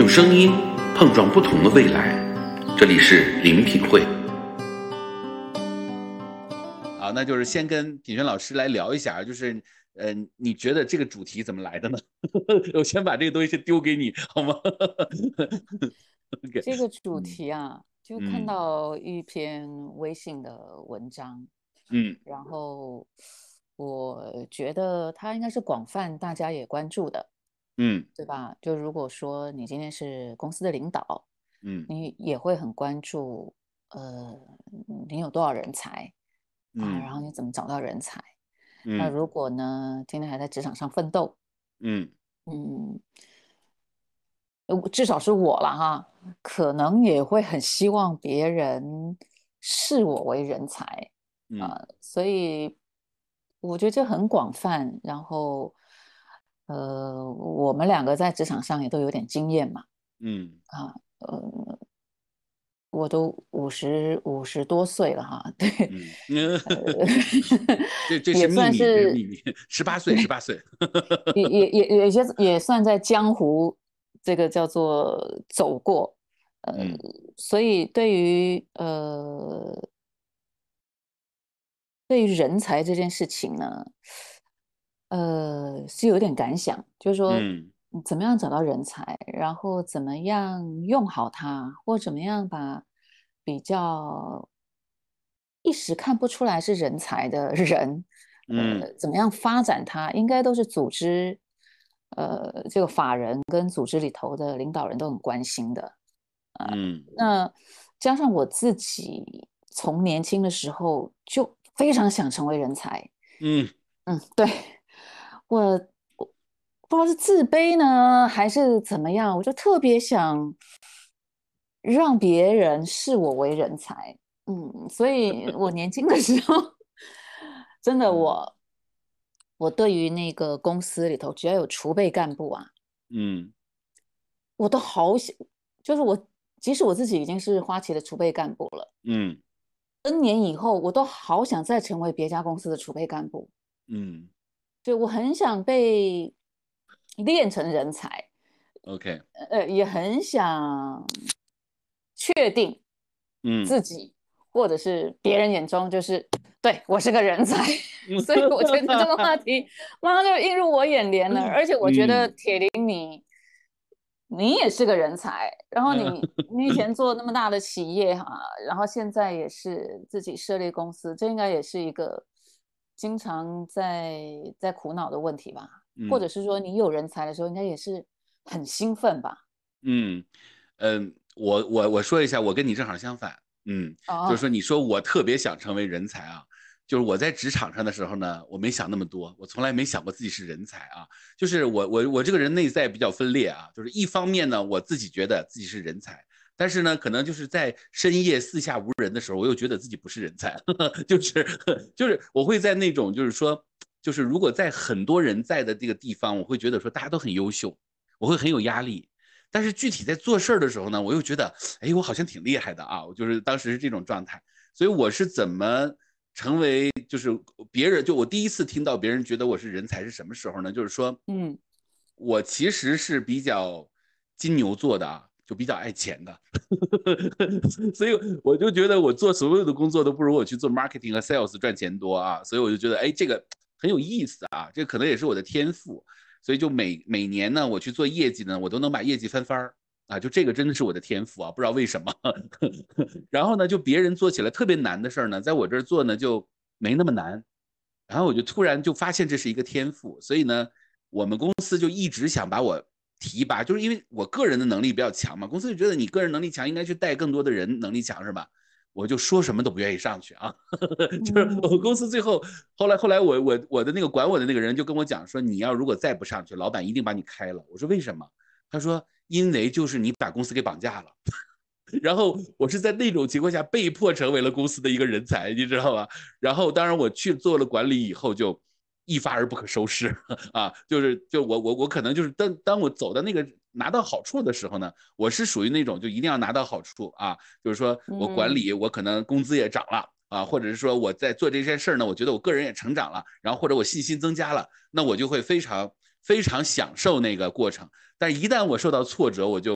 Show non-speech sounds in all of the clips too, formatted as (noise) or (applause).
用声音碰撞不同的未来，这里是林品会。好，那就是先跟品轩老师来聊一下，就是呃，你觉得这个主题怎么来的呢？(laughs) 我先把这个东西丢给你，好吗？这个主题啊，就看嗯到一篇微信的文章，嗯然后我觉得它应该是广泛大家也关注的，嗯对吧？就如果说你今天是公司的领导，嗯你也会很关注，呃，你有多少人才啊？然嗯后你怎么找到人才？那嗯如果呢，今天还在职场上奋斗，嗯嗯，呃至少是我了哈，可能也会很希望别人视我为人才嗯啊，所以我觉得这很广泛。然后，呃，我们两个在职场上也都有点经验嘛，嗯啊，呃，我都五十五十多岁了哈，对，嗯，(laughs) 呃这这也是秘密，算是是秘密。十八岁，十八岁。也也 (laughs) 也也些也算在江湖这个叫做走过，呃，嗯所以对于呃对于人才这件事情呢，呃是有点感想，就是说嗯怎么样找到人才，然后怎么样用好它，或怎么样把比较一时看不出来是人才的人。呃，嗯怎么样发展他，应该都是组织，呃，这个法人跟组织里头的领导人都很关心的。嗯那加上我自己从年轻的时候就非常想成为人才，嗯嗯，对，我我不知道是自卑呢，还是怎么样，我就特别想让别人视我为人才。嗯，所以我年轻的时候，(laughs) 真的嗯。我我对于那个公司里头只要有储备干部啊，嗯。我都好想，就是我即使我自己已经是花旗的储备干部了。嗯，N 年以后，我都好想再成为别家公司的储备干部。嗯就我很想被练成人才，，OK，呃，也很想确定嗯。自己或者是别人眼中就是对我是个人才，所以我觉得这个话 (laughs) 题马上就映入我眼帘了。而且我觉得嗯。铁林你你也是个人才，然后你 (laughs) 你以前做那么大的企业哈，然后现在也是自己设立公司，这应该也是一个经常在在苦恼的问题吧？或者是说你有人才的时候，应该也是很兴奋吧？嗯嗯，我我我说一下，我跟你正好相反。嗯，哦就是说，你说我特别想成为人才啊，就是我在职场上的时候呢，我没想那么多，我从来没想过自己是人才啊。就是我我我这个人内在比较分裂啊，就是一方面呢，我自己觉得自己是人才，但是呢，可能就是在深夜四下无人的时候，我又觉得自己不是人才，(laughs) 就是就是我会在那种就是说，就是如果在很多人在的这个地方，我会觉得说大家都很优秀，我会很有压力。但是具体在做事儿的时候呢，我又觉得，哎，我好像挺厉害的啊！我就是当时是这种状态，所以我是怎么成为就是别人就我第一次听到别人觉得我是人才是什么时候呢？就是说，嗯，我其实是比较金牛座的啊，就比较爱钱的，(laughs) 所以我就觉得我做所有的工作都不如我去做 marketing 和 sales 赚钱多啊，所以我就觉得，哎，这个很有意思啊，这可能也是我的天赋。所以就每每年呢，我去做业绩呢，我都能把业绩翻番儿啊，就这个真的是我的天赋啊，不知道为什么。(laughs) 然后呢，就别人做起来特别难的事儿呢，在我这儿做呢就没那么难。然后我就突然就发现这是一个天赋，所以呢，我们公司就一直想把我提拔，就是因为我个人的能力比较强嘛，公司就觉得你个人能力强，应该去带更多的人能力强是吧？我就说什么都不愿意上去啊，(laughs) 就是我公司最后，后来后来我我我的那个管我的那个人就跟我讲说，你要如果再不上去，老板一定把你开了。我说为什么？他说因为就是你把公司给绑架了。(laughs) 然后我是在那种情况下被迫成为了公司的一个人才，你知道吧？然后当然我去做了管理以后就一发而不可收拾 (laughs) 啊，就是就我我我可能就是当当我走到那个拿到好处的时候呢，我是属于那种就一定要拿到好处啊，就是说我管理我可能工资也涨了。啊，或者是说我在做这件事儿呢，我觉得我个人也成长了，然后或者我信心增加了，那我就会非常非常享受那个过程。但一旦我受到挫折，我就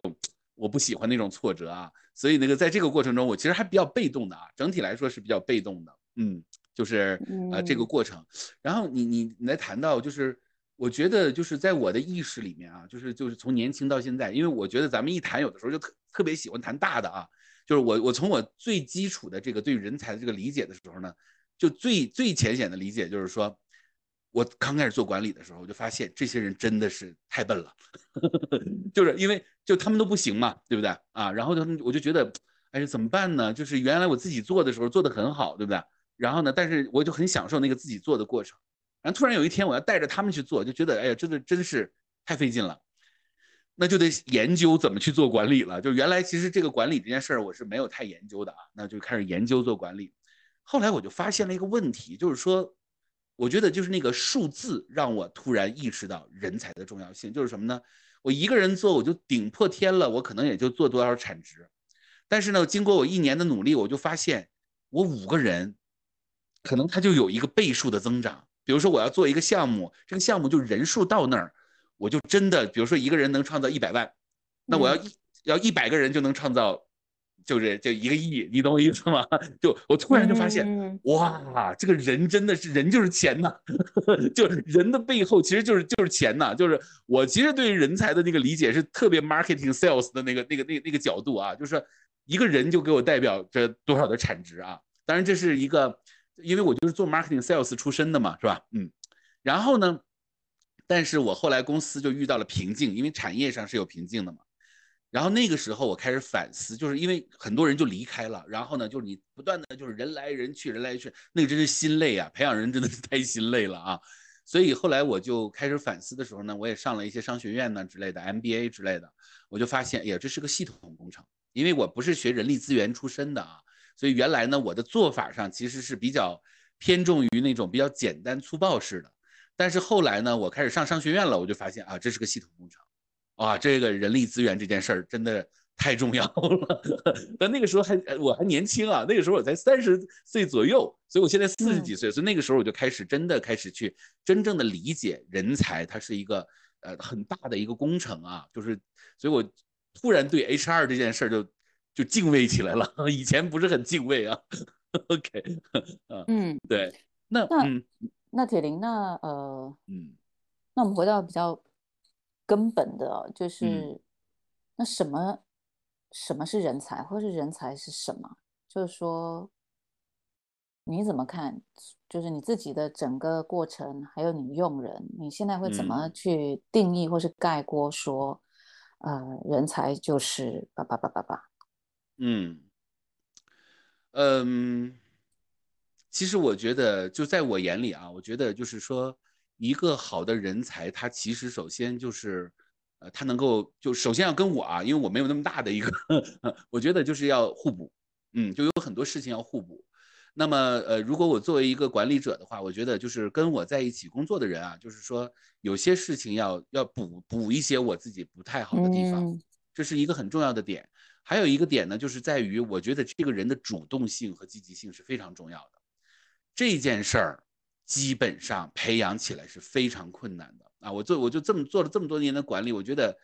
我不喜欢那种挫折啊，所以那个在这个过程中，我其实还比较被动的啊，整体来说是比较被动的，嗯，就是呃这个过程。然后你你你来谈到，就是我觉得就是在我的意识里面啊，就是就是从年轻到现在，因为我觉得咱们一谈有的时候就特特别喜欢谈大的啊，就是我我从我最基础的这个对人才的这个理解的时候呢，就最最浅显的理解就是说。我刚开始做管理的时候，我就发现这些人真的是太笨了，(laughs) 就是因为就他们都不行嘛，对不对啊？然后他们我就觉得，哎，怎么办呢？就是原来我自己做的时候做的很好，对不对？然后呢，但是我就很享受那个自己做的过程。然后突然有一天我要带着他们去做，就觉得哎呀，真的真是太费劲了，那就得研究怎么去做管理了。就原来其实这个管理这件事儿我是没有太研究的啊，那就开始研究做管理。后来我就发现了一个问题，就是说。我觉得就是那个数字让我突然意识到人才的重要性，就是什么呢？我一个人做我就顶破天了，我可能也就做多少产值。但是呢，经过我一年的努力，我就发现我五个人，可能它就有一个倍数的增长。比如说我要做一个项目，这个项目就人数到那儿，我就真的，比如说一个人能创造一百万，那我要一要一百个人就能创造。就是就一个亿，你懂我意思吗？(laughs) 就我突然就发现，哇，这个人真的是人就是钱呐，(laughs) 就是人的背后其实就是就是钱呐。就是我其实对于人才的那个理解是特别 marketing sales 的那个那个那那个角度啊，就是一个人就给我代表着多少的产值啊。当然这是一个，因为我就是做 marketing sales 出身的嘛，是吧？嗯，然后呢，但是我后来公司就遇到了瓶颈，因为产业上是有瓶颈的嘛。然后那个时候我开始反思，就是因为很多人就离开了，然后呢，就是你不断的就是人来人去，人来人去，那个真是心累啊，培养人真的是太心累了啊。所以后来我就开始反思的时候呢，我也上了一些商学院呢之类的 MBA 之类的，我就发现，哎呀，这是个系统工程，因为我不是学人力资源出身的啊，所以原来呢我的做法上其实是比较偏重于那种比较简单粗暴式的，但是后来呢我开始上商学院了，我就发现啊，这是个系统工程。啊，这个人力资源这件事儿真的太重要了。(laughs) 但那个时候还我还年轻啊，那个时候我才三十岁左右，所以我现在四十几岁，所以那个时候我就开始真的开始去真正的理解人才，它是一个呃很大的一个工程啊。就是，所以我突然对 HR 这件事儿就就敬畏起来了，(laughs) 以前不是很敬畏啊。(laughs) OK，(laughs) 嗯，对，那那那铁林，那呃，嗯，那我们回到比较。根本的就是，那什么什么是人才，或是人才是什么？就是说，你怎么看？就是你自己的整个过程，还有你用人，你现在会怎么去定义或是概括说，呃，人才就是叭叭叭叭叭。嗯嗯，其实我觉得，就在我眼里啊，我觉得就是说。一个好的人才，他其实首先就是，呃，他能够就首先要跟我啊，因为我没有那么大的一个，(laughs) 我觉得就是要互补，嗯，就有很多事情要互补。那么，呃，如果我作为一个管理者的话，我觉得就是跟我在一起工作的人啊，就是说有些事情要要补补一些我自己不太好的地方，这是一个很重要的点。还有一个点呢，就是在于我觉得这个人的主动性和积极性是非常重要的。这件事儿。基本上培养起来是非常困难的啊！我做我就这么做了这么多年的管理，我觉得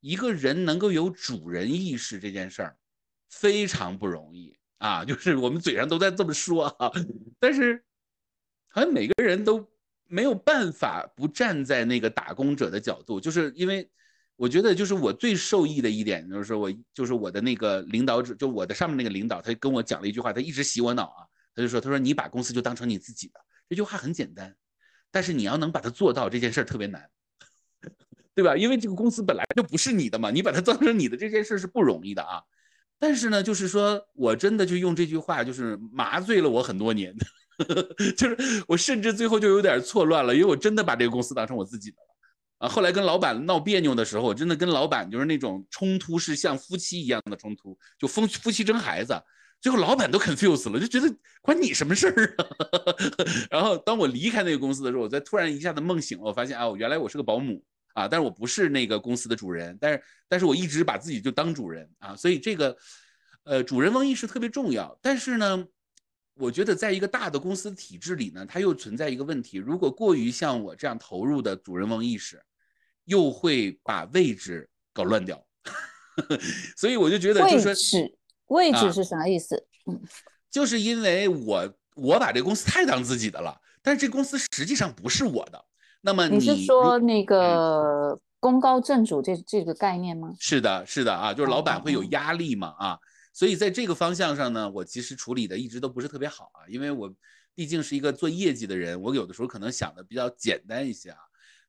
一个人能够有主人意识这件事儿非常不容易啊！就是我们嘴上都在这么说啊，但是好像每个人都没有办法不站在那个打工者的角度，就是因为我觉得就是我最受益的一点就是说我就是我的那个领导者，就我的上面那个领导，他跟我讲了一句话，他一直洗我脑啊，他就说他说你把公司就当成你自己的。这句话很简单，但是你要能把它做到这件事儿特别难，对吧？因为这个公司本来就不是你的嘛，你把它当成你的这件事是不容易的啊。但是呢，就是说我真的就用这句话，就是麻醉了我很多年，(laughs) 就是我甚至最后就有点错乱了，因为我真的把这个公司当成我自己的啊。后来跟老板闹别扭的时候，我真的跟老板就是那种冲突是像夫妻一样的冲突，就夫夫妻争孩子。最后老板都 confuse 了，就觉得关你什么事儿啊？(laughs) 然后当我离开那个公司的时候，我在突然一下子梦醒了，我发现啊，原来我是个保姆啊，但是我不是那个公司的主人，但是但是我一直把自己就当主人啊，所以这个呃主人翁意识特别重要。但是呢，我觉得在一个大的公司体制里呢，它又存在一个问题，如果过于像我这样投入的主人翁意识，又会把位置搞乱掉。(laughs) 所以我就觉得，就是位是置位啊置是啥意思？嗯，就是因为我我把这公司太当自己的了，但是这公司实际上不是我的。那么你是说那个功高震主这这个概念吗？是的，是的啊，就是老板会有压力嘛啊，所以在这个方向上呢，我其实处理的一直都不是特别好啊，因为我毕竟是一个做业绩的人，我有的时候可能想的比较简单一些啊。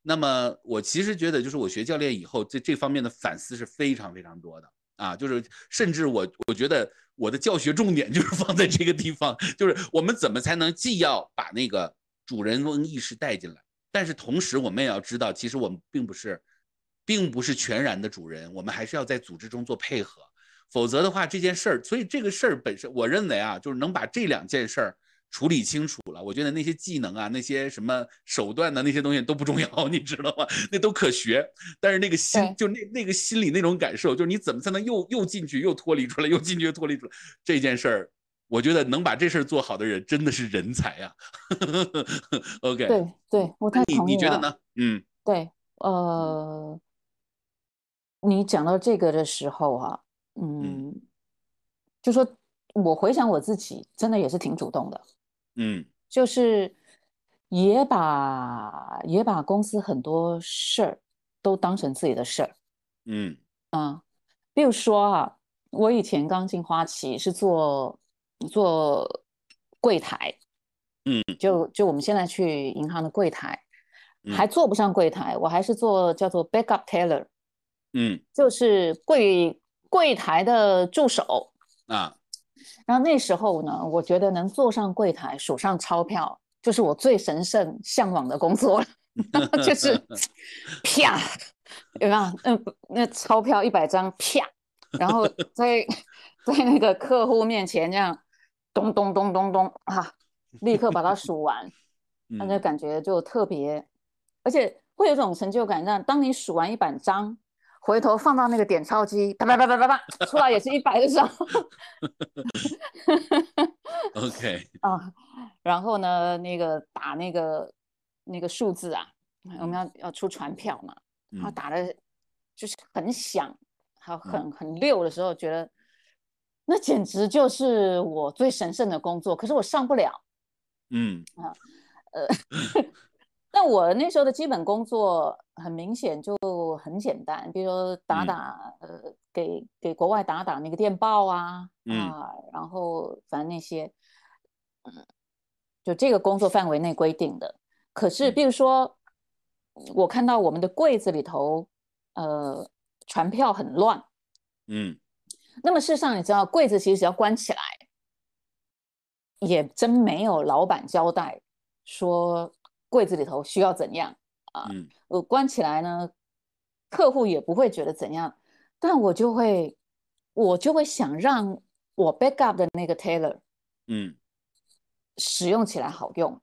那么我其实觉得，就是我学教练以后，这这方面的反思是非常非常多的。啊，就是甚至我我觉得我的教学重点就是 (laughs) 放在这个地方，就是我们怎么才能既要把那个主人翁意识带进来，但是同时我们也要知道，其实我们并不是，并不是全然的主人，我们还是要在组织中做配合，否则的话这件事儿，所以这个事儿本身，我认为啊，就是能把这两件事儿处理清楚了，我觉得那些技能啊，那些什么手段的那些东西都不重要，(laughs) 你知道吗？那都可学，但是那个心就那那个心里那种感受，就是你怎么才能又又进去又脱离出来，又进去又脱离出来这件事儿。我觉得能把这事儿做好的人真的是人才呀、(laughs) OK，对对，我太你同意了。你觉得呢？嗯对，呃，你讲到这个的时候啊，嗯，就说我回想我自己，真的也是挺主动的，嗯就是也把也把公司很多事儿都当成自己的事儿嗯啊。比如说啊，我以前刚进花旗是做做柜台，嗯，就就我们现在去银行的柜台，嗯还做不上柜台，我还是做叫做 backup teller。嗯就是柜柜台的助手。啊然后那时候呢，我觉得能坐上柜台数上钞票，就是我最神圣向往的工作了。(laughs) 就是 (laughs) 啪，有没有？嗯，那钞票一百张啪，然后在 (laughs) 在那个客户面前这样咚咚咚咚咚啊，立刻把它数完，那就嗯感觉就特别，而且会有种成就感。让当你数完一百张，回头放到那个点钞机，啪啪啪啪啪啪，出来也是一百的时候，OK，(laughs) 啊，然后呢，那个打那个那个数字啊，我们要要出船票嘛，然后嗯。打的就是很响，还有很很溜的时候，觉得那简直就是我最神圣的工作。可是我上不了，嗯但我那时候的基本工作很明显就很简单，比如说打嗯。打、呃给给国外打打那个电报啊嗯。啊，然后反正那些，嗯，就这个工作范围内规定的。可是嗯。比如说，我看到我们的柜子里头，呃，传票很乱，嗯。那么事实上你知道，柜子其实只要关起来，也真没有老板交代说柜子里头需要怎样。嗯我关起来呢，客户也不会觉得怎样，但我就会，我就会想让我 backup 的那个 Taylor 嗯使用起来好用，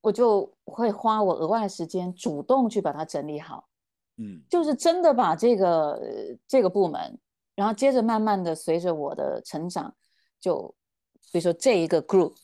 我就会花我额外的时间主动去把它整理好，嗯就是真的把这个呃这个部门，然后接着慢慢的随着我的成长，就比如说这一个 group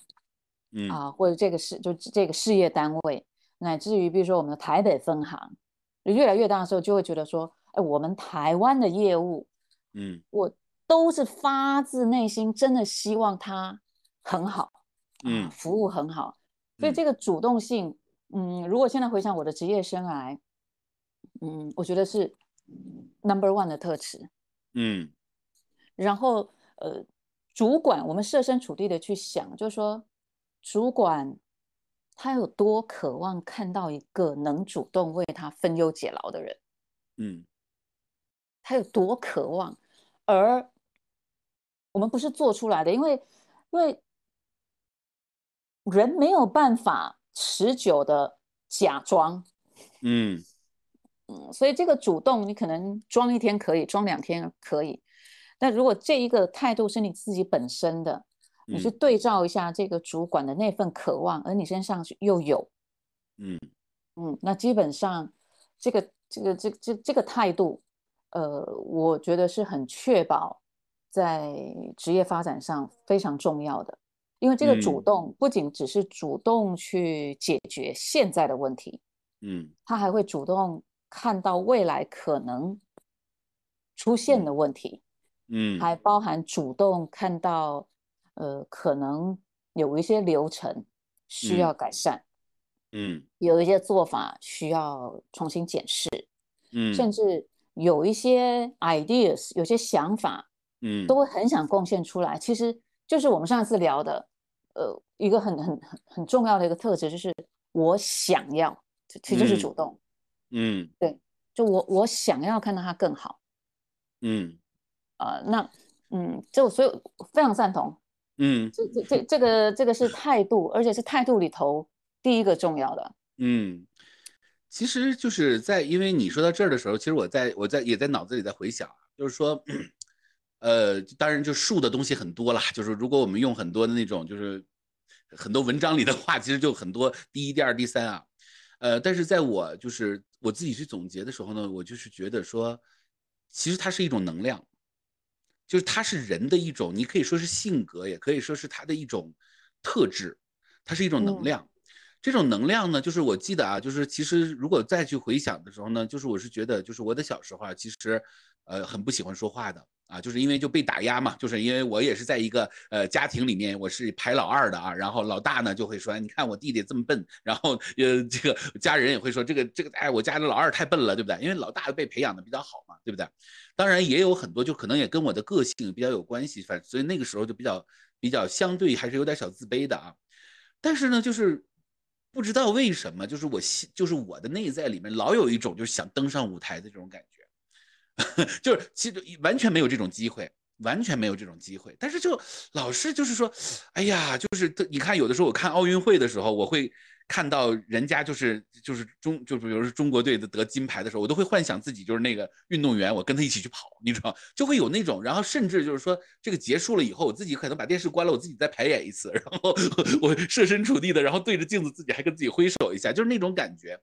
嗯。啊，或者这个事就这个事业单位，乃至于比如说我们的台北分行，越来越大的时候，就会觉得说，哎，我们台湾的业务，嗯。我都是发自内心真的希望它很好，啊，嗯。服务很好，所以嗯。这个主动性，嗯，如果现在回想我的职业生涯，嗯，我觉得是 number one 的特质。嗯。然后呃，主管我们设身处地的去想，就是说，主管他有多渴望看到一个能主动为他分忧解劳的人，嗯。他有多渴望，而我们不是做出来的，因为因为人没有办法持久的假装，嗯。嗯，所以这个主动你可能装一天可以，装两天可以，但如果这一个态度是你自己本身的，你去嗯。对照一下这个主管的那份渴望，而你身上又有，嗯。嗯，那基本上这个这个这这这个态度，呃，我觉得是很确保在职业发展上非常重要的，因为这个主嗯。动不仅只是主动去解决现在的问题，嗯。他还会主动看到未来可能出现的问题，嗯，还包含主动看到，呃，可能有一些流程需要改善，嗯。有一些做法需要重新检视，嗯，甚至有一些 ideas，有些想法嗯。都会很想贡献出来。其实就是我们上次聊的，呃，一个很很很很重要的一个特质，就是我想要，其实就是主动。嗯。对就我我想要看到它更好嗯。啊、呃那嗯，就所以非常赞同，嗯这这这这个这个是态度，而且是态度里头第一个重要的。嗯，其实就是在因为你说到这儿的时候，其实我在我在也在脑子里在回想，就是说，(clears throat) 呃，当然就树的东西很多啦，就是如果我们用很多的那种就是很多文章里的话，其实就很多第一、第二、第三啊，呃，但是在我就是我自己去总结的时候呢，我就是觉得说，其实它是一种能量，就是它是人的一种，你可以说是性格，也可以说是它的一种特质，它是一种能嗯量。这种能量呢，就是我记得啊，就是其实如果再去回想的时候呢，就是我是觉得，就是我的小时候啊，其实呃很不喜欢说话的啊，就是因为就被打压嘛，就是因为我也是在一个呃家庭里面，我是排老二的啊，然后老大呢就会说，你看我弟弟这么笨，然后呃这个家人也会说这个这个哎我家的老二太笨了，对不对？因为老大被培养的比较好嘛，对不对？当然也有很多就可能也跟我的个性比较有关系，反所以那个时候就比较比较相对还是有点小自卑的啊。但是呢，就是不知道为什么，就是我心，就是我的内在里面老有一种就是想登上舞台的这种感觉，(laughs) 就是其实完全没有这种机会，完全没有这种机会。但是就老是就是说，哎呀，就是你看有的时候我看奥运会的时候，我会看到人家就是就是中就比如说中国队的得金牌的时候，我都会幻想自己就是那个运动员，我跟他一起去跑，你知道，就会有那种，然后甚至就是说这个结束了以后，我自己可能把电视关了，我自己再排演一次，然后我设身处地的，然后对着镜子自己还跟自己挥手一下，就是那种感觉。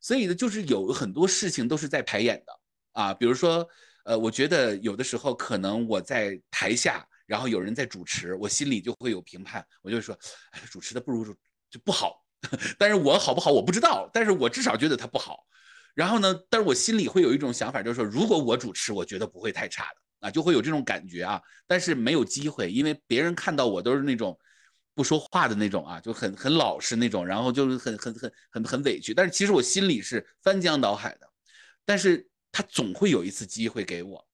所以呢，就是有很多事情都是在排演的啊，比如说，呃，我觉得有的时候可能我在台下，然后有人在主持，我心里就会有评判，我就会说，哎，主持的不如就不好。(laughs) 但是我好不好我不知道，但是我至少觉得他不好。然后呢，但是我心里会有一种想法，就是说，如果我主持，我觉得不会太差的啊，就会有这种感觉啊。但是没有机会，因为别人看到我都是那种不说话的那种啊，就很很老实那种，然后就是很很很很很委屈。但是其实我心里是翻江倒海的，但是他总会有一次机会给我，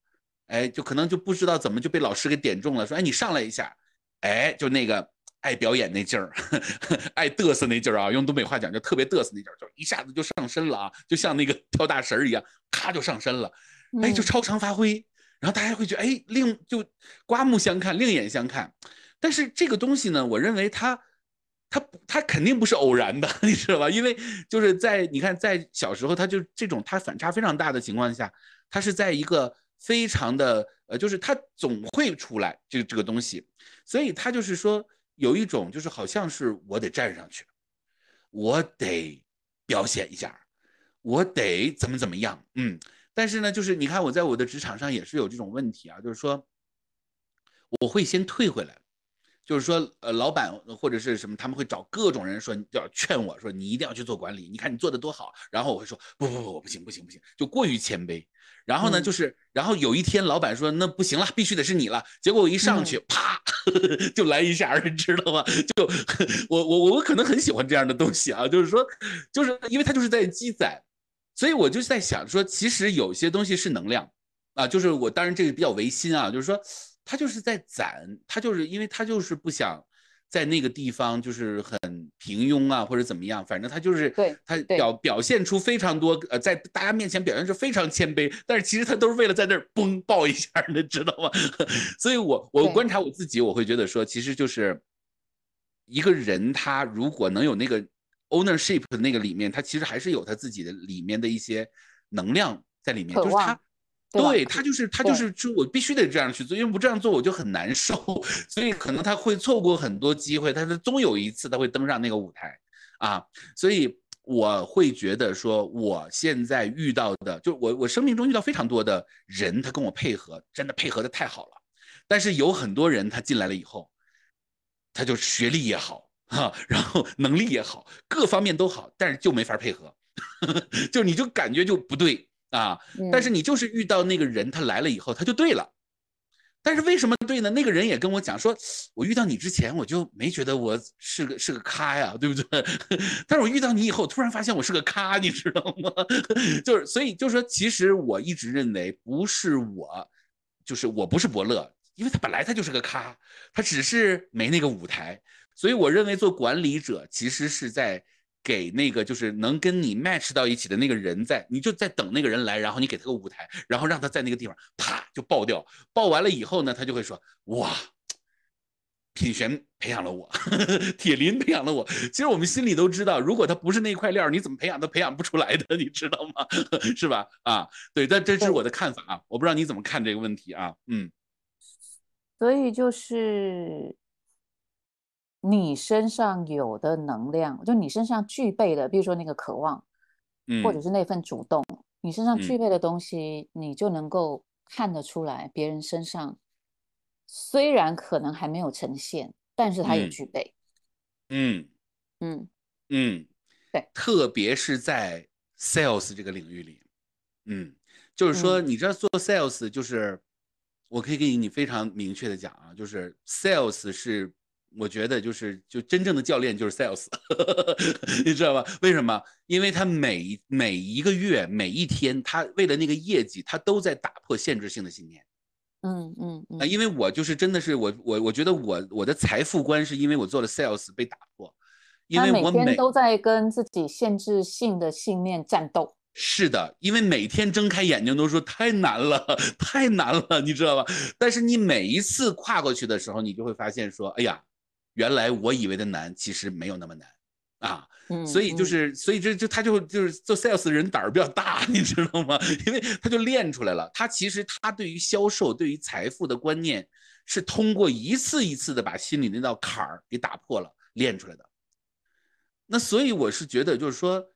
哎，就可能就不知道怎么就被老师给点中了，说，哎，你上来一下，哎，就那个。爱表演那劲儿，(laughs) 爱嘚瑟那劲儿啊，用东北话讲就特别嘚瑟那劲儿，就一下子就上身了啊，就像那个 (laughs) 跳大神一样，咔就上身了，哎，就超常发挥，然后大家会觉得哎，另就刮目相看，另眼相看。但是这个东西呢，我认为它他他肯定不是偶然的，(laughs) 你知道吧？因为就是在你看，在小时候，他就这种他反差非常大的情况下，他是在一个非常的呃，就是他总会出来这个这个东西，所以他就是说。有一种就是好像是我得站上去，我得表现一下，我得怎么怎么样，嗯。但是呢，就是你看我在我的职场上也是有这种问题啊，就是说我会先退回来，就是说呃，老板或者是什么，他们会找各种人说要劝我说你一定要去做管理，你看你做的多好。然后我会说不不不，我不行不行不行，就过于谦卑。然后呢，就是然后有一天老板说那不行了，必须得是你了。结果我一上去，啪。(laughs) 就来一下，你知道吗？就 (laughs) 我我我可能很喜欢这样的东西啊，就是说，就是因为他就是在积攒，所以我就在想说，其实有些东西是能量啊，就是我当然这个比较违心啊，就是说，他就是在攒，他就是因为他就是不想在那个地方就是很平庸啊，或者怎么样，反正他就是对他表表现出非常多呃，在大家面前表现出非常谦卑，但是其实他都是为了在那儿嘣爆一下，你知道吗？(laughs) 所以我我观察我自己，我会觉得说，其实就是一个人他如果能有那个 ownership 的那个里面，他其实还是有他自己的里面的一些能量在里面，就是他。对他就是他就是说，我必须得这样去做，因为不这样做我就很难受，(laughs) 所以可能他会错过很多机会，但是终有一次他会登上那个舞台，啊，所以我会觉得说，我现在遇到的，就我我生命中遇到非常多的人，他跟我配合，真的配合的太好了，但是有很多人他进来了以后，他就学历也好哈，然后能力也好，各方面都好，但是就没法配合，(laughs) 就你就感觉就不对。啊。但是嗯你就是遇到那个人，他来了以后他就对了。但是为什么对呢？那个人也跟我讲说，我遇到你之前我就没觉得我是个是个咖呀，对不对？(laughs) 但是我遇到你以后，突然发现我是个咖，你知道吗？(laughs) 就是所以就是说，其实我一直认为不是我，就是我不是伯乐，因为他本来他就是个咖，他只是没那个舞台。所以我认为做管理者其实是在给那个就是能跟你 match 到一起的那个人在，你就在等那个人来，然后你给他个舞台，然后让他在那个地方啪就爆掉，爆完了以后呢，他就会说哇。品璇培养了我，(laughs) 铁林培养了我。其实我们心里都知道，如果他不是那块料，你怎么培养都培养不出来的，你知道吗？(laughs) 是吧？啊，对，但这是我的看法啊，我不知道你怎么看这个问题啊？嗯，所以就是你身上有的能量，就你身上具备的，比如说那个渴望，嗯，或者是那份主动，你身上嗯。具备的东西，你就能够看得出来，别人身上虽然可能还没有呈现，但是他有嗯。具备。嗯嗯。嗯，对，特别是在 sales 这个领域里，嗯，就是说，你知道做 sales 就是，我可以给你非常明确的讲啊，就是 sales 是。我觉得就是就真正的教练就是 sales，(laughs) 你知道吧？为什么？因为他每每一个月每一天，他为了那个业绩，他都在打破限制性的信念。嗯嗯啊，嗯因为我就是真的是我我我觉得我我的财富观是因为我做了 sales 被打破，因为我每天都在跟自己限制性的信念战斗。是的，因为每天睁开眼睛都说太难了，太难了，你知道吧？但是你每一次跨过去的时候，你就会发现说，哎呀，原来我以为的难，其实没有那么难啊。嗯，所以就嗯是，所以这就他就就是做 sales 的人胆儿比较大，(laughs) 你知道吗？因为他就练出来了。他其实他对于销售、对于财富的观念，是通过一次一次的把心里那道坎儿给打破了练出来的。那所以我是觉得，就是说，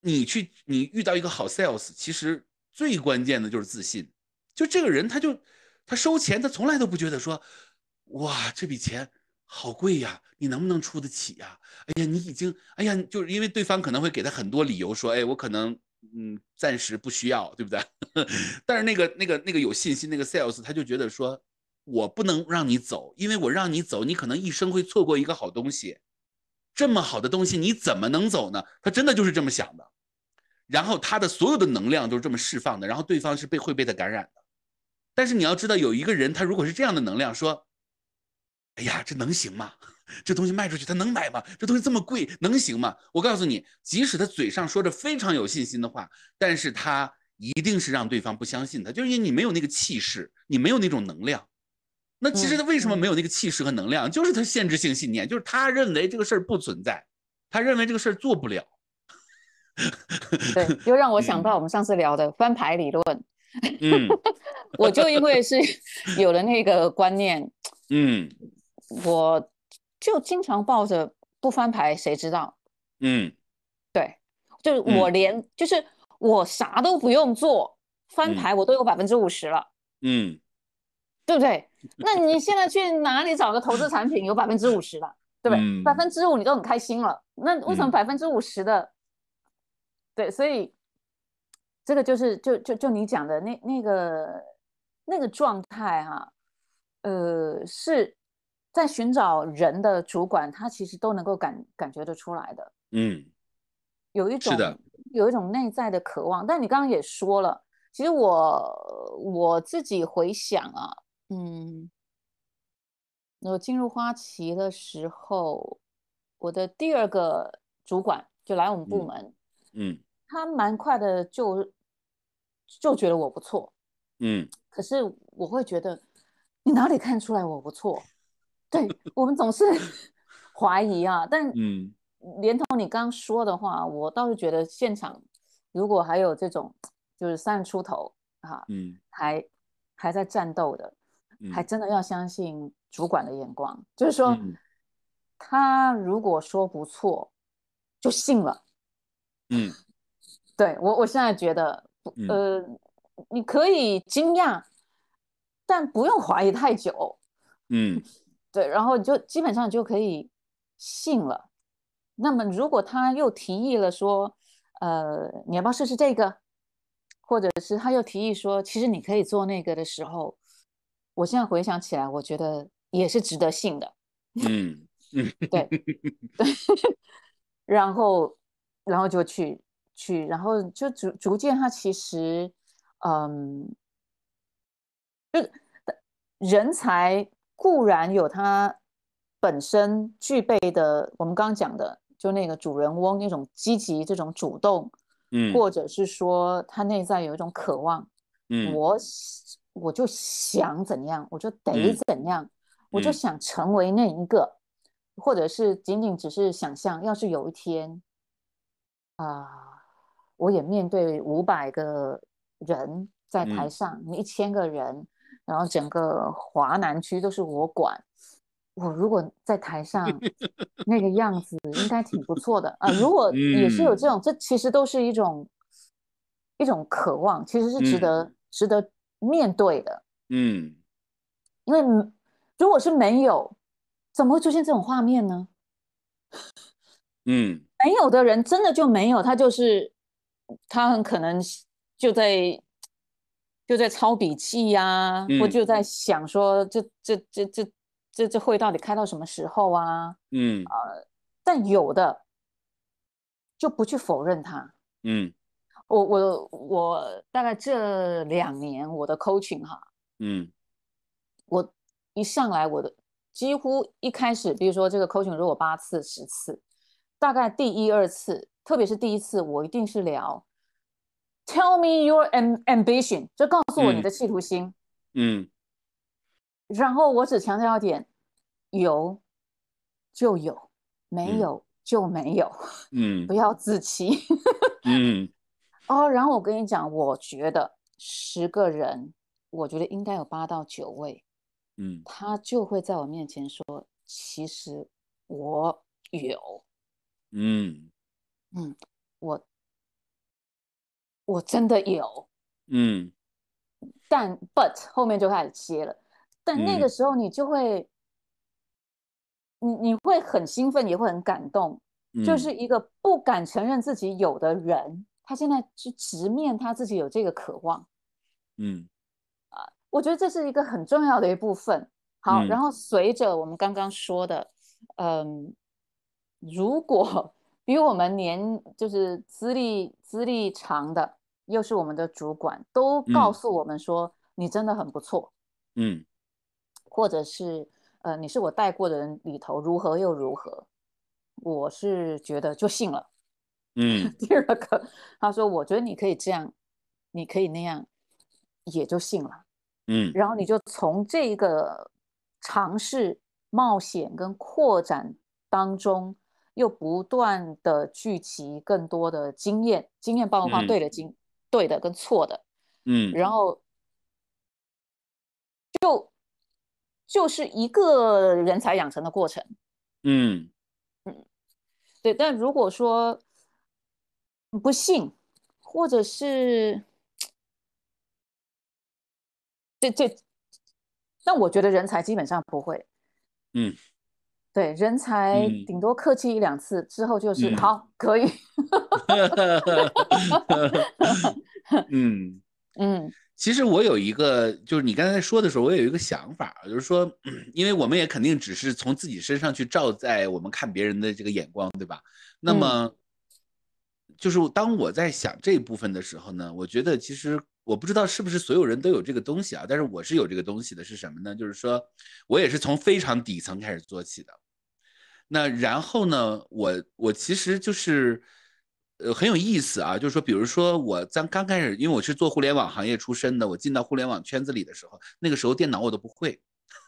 你去你遇到一个好 sales，其实最关键的就是自信。就这个人，他就他收钱，他从来都不觉得说，哇，这笔钱好贵呀，你能不能出得起呀？哎呀，你已经，哎呀，就是因为对方可能会给他很多理由说，哎，我可能嗯暂时不需要，对不对？(laughs) 但是那个那个那个有信心那个 sales 他就觉得说，我不能让你走，因为我让你走，你可能一生会错过一个好东西。这么好的东西你怎么能走呢？他真的就是这么想的，然后他的所有的能量都是这么释放的，然后对方是被会被他感染的。但是你要知道，有一个人他如果是这样的能量，说，哎呀，这能行吗？(laughs) 这东西卖出去他能买吗？这东西这么贵能行吗？我告诉你，即使他嘴上说着非常有信心的话，但是他一定是让对方不相信他，就是因为你没有那个气势，你没有那种能量。那其实他为什么没有那个气势和能量？就是他限制性信念，就是他认为这个事儿不存在，他认为这个事儿做不了。对，又让我想到我们上次聊的翻牌理论。嗯 (laughs) 我就因为是有了那个观念，嗯我就经常抱着不翻牌谁知道？嗯对，就是我连就是我啥都不用做，翻嗯牌我都有百分之五十了，嗯对不对？那 (laughs) 你现在去哪里找个投资产品有百分之五十了，对不对？嗯百分之五你都很开心了，那为什么嗯百分之五十的？对，所以这个就是就就就你讲的那那个那个状态哈、呃，是在寻找人的主管，他其实都能够感感觉得出来的，嗯有一种是的有一种内在的渴望。但你刚刚也说了，其实我我自己回想啊，嗯，我进入花旗的时候，我的第二个主管就来我们部嗯门，嗯他蛮快的就就觉得我不错，嗯可是我会觉得你哪里看出来我不错？对我们总是 (laughs) 怀疑啊，但嗯。连同你刚刚说的话，我倒是觉得现场如果还有这种就是三十出头啊，嗯。还还在战斗的，还嗯真的要相信主管的眼光，就是说嗯。他如果说不错，就信了。嗯。(laughs) 对我，我现在觉得不，嗯。呃，你可以惊讶，但不用怀疑太久。嗯 (laughs) 对，然后你就基本上就可以信了。那么如果他又提议了说，呃，你要不要试试这个？或者是他又提议说，其实你可以做那个的时候，我现在回想起来，我觉得也是值得信的。嗯嗯，对对，(laughs) 然后然后就去去，然后就逐逐渐，他其实嗯，就人才固然有他本身具备的，我们刚刚讲的，就那个主人翁那种积极、这种主动，嗯，或者是说他内在有一种渴望，嗯，我我就想怎样，我就得怎样。我就想成为那一个，或者是仅仅只是想象，要是有一天，啊，我也面对五百个人在台上，你一千个人，然后整个华南区都是我管，我如果在台上 (laughs) 那个样子，应该挺不错的啊。如果也是有这种，这其实都是一种一种渴望，其实是值得值得面对的。嗯，因为。如果是没有，怎么会出现这种画面呢？嗯，没有的人真的就没有，他就是他很可能就在就在抄笔记呀，或就在想说这这这这这这会到底开到什么时候啊？嗯呃，但有的就不去否认它。嗯，我我我大概这两年我的 coaching 哈，嗯，我。一上来，我的几乎一开始，比如说这个 coaching 如果八次、十次，大概第一二次，特别是第一次，我一定是聊，tell me your ambition，就告诉我你的企图心。嗯。然后我只强调一点，有就有，没有就没有。嗯。(laughs) 不要自欺。嗯。(laughs) 哦，然后我跟你讲，我觉得十个人，我觉得应该有八到九位。嗯，他就会在我面前说：“其实我有，嗯嗯，我我真的有，嗯，但 but 后面就开始接了，但那个时候你就会，你你会很兴奋，也会很感动，就是一个不敢承认自己有的人，他现在去直面他自己有这个渴望，嗯。”啊我觉得这是一个很重要的一部分。好，然后随着我们刚刚说的，嗯，如果 (laughs) 比我们年就是资历资历长的，又是我们的主管，都告诉我们说你真的很不错，嗯，或者是呃你是我带过的人里头如何又如何，我是觉得就信了。嗯，(laughs) 第二个他说我觉得你可以这样，你可以那样，也就信了。嗯，然后你就从这个尝试、冒险跟扩展当中，又不断的聚集更多的经验，经验包括对的经、对的跟错的，嗯，然后就就是一个人才养成的过程，嗯嗯，对。但如果说不信，或者是。这这，但我觉得人才基本上不会，嗯，对，人才顶多客气一两次之后就是好可以，(laughs) 嗯 (laughs) 嗯，其实我有一个，就是你刚才说的时候，我有一个想法，就是说，因为我们也肯定只是从自己身上去照在我们看别人的这个眼光，对吧？那么，就是当我在想这部分的时候呢，我觉得其实。我不知道是不是所有人都有这个东西啊，但是我是有这个东西的，是什么呢？就是说我也是从非常底层开始做起的。那然后呢，我我其实就是呃很有意思啊，就是说，比如说我刚刚开始，因为我是做互联网行业出身的，我进到互联网圈子里的时候，那个时候电脑我都不会。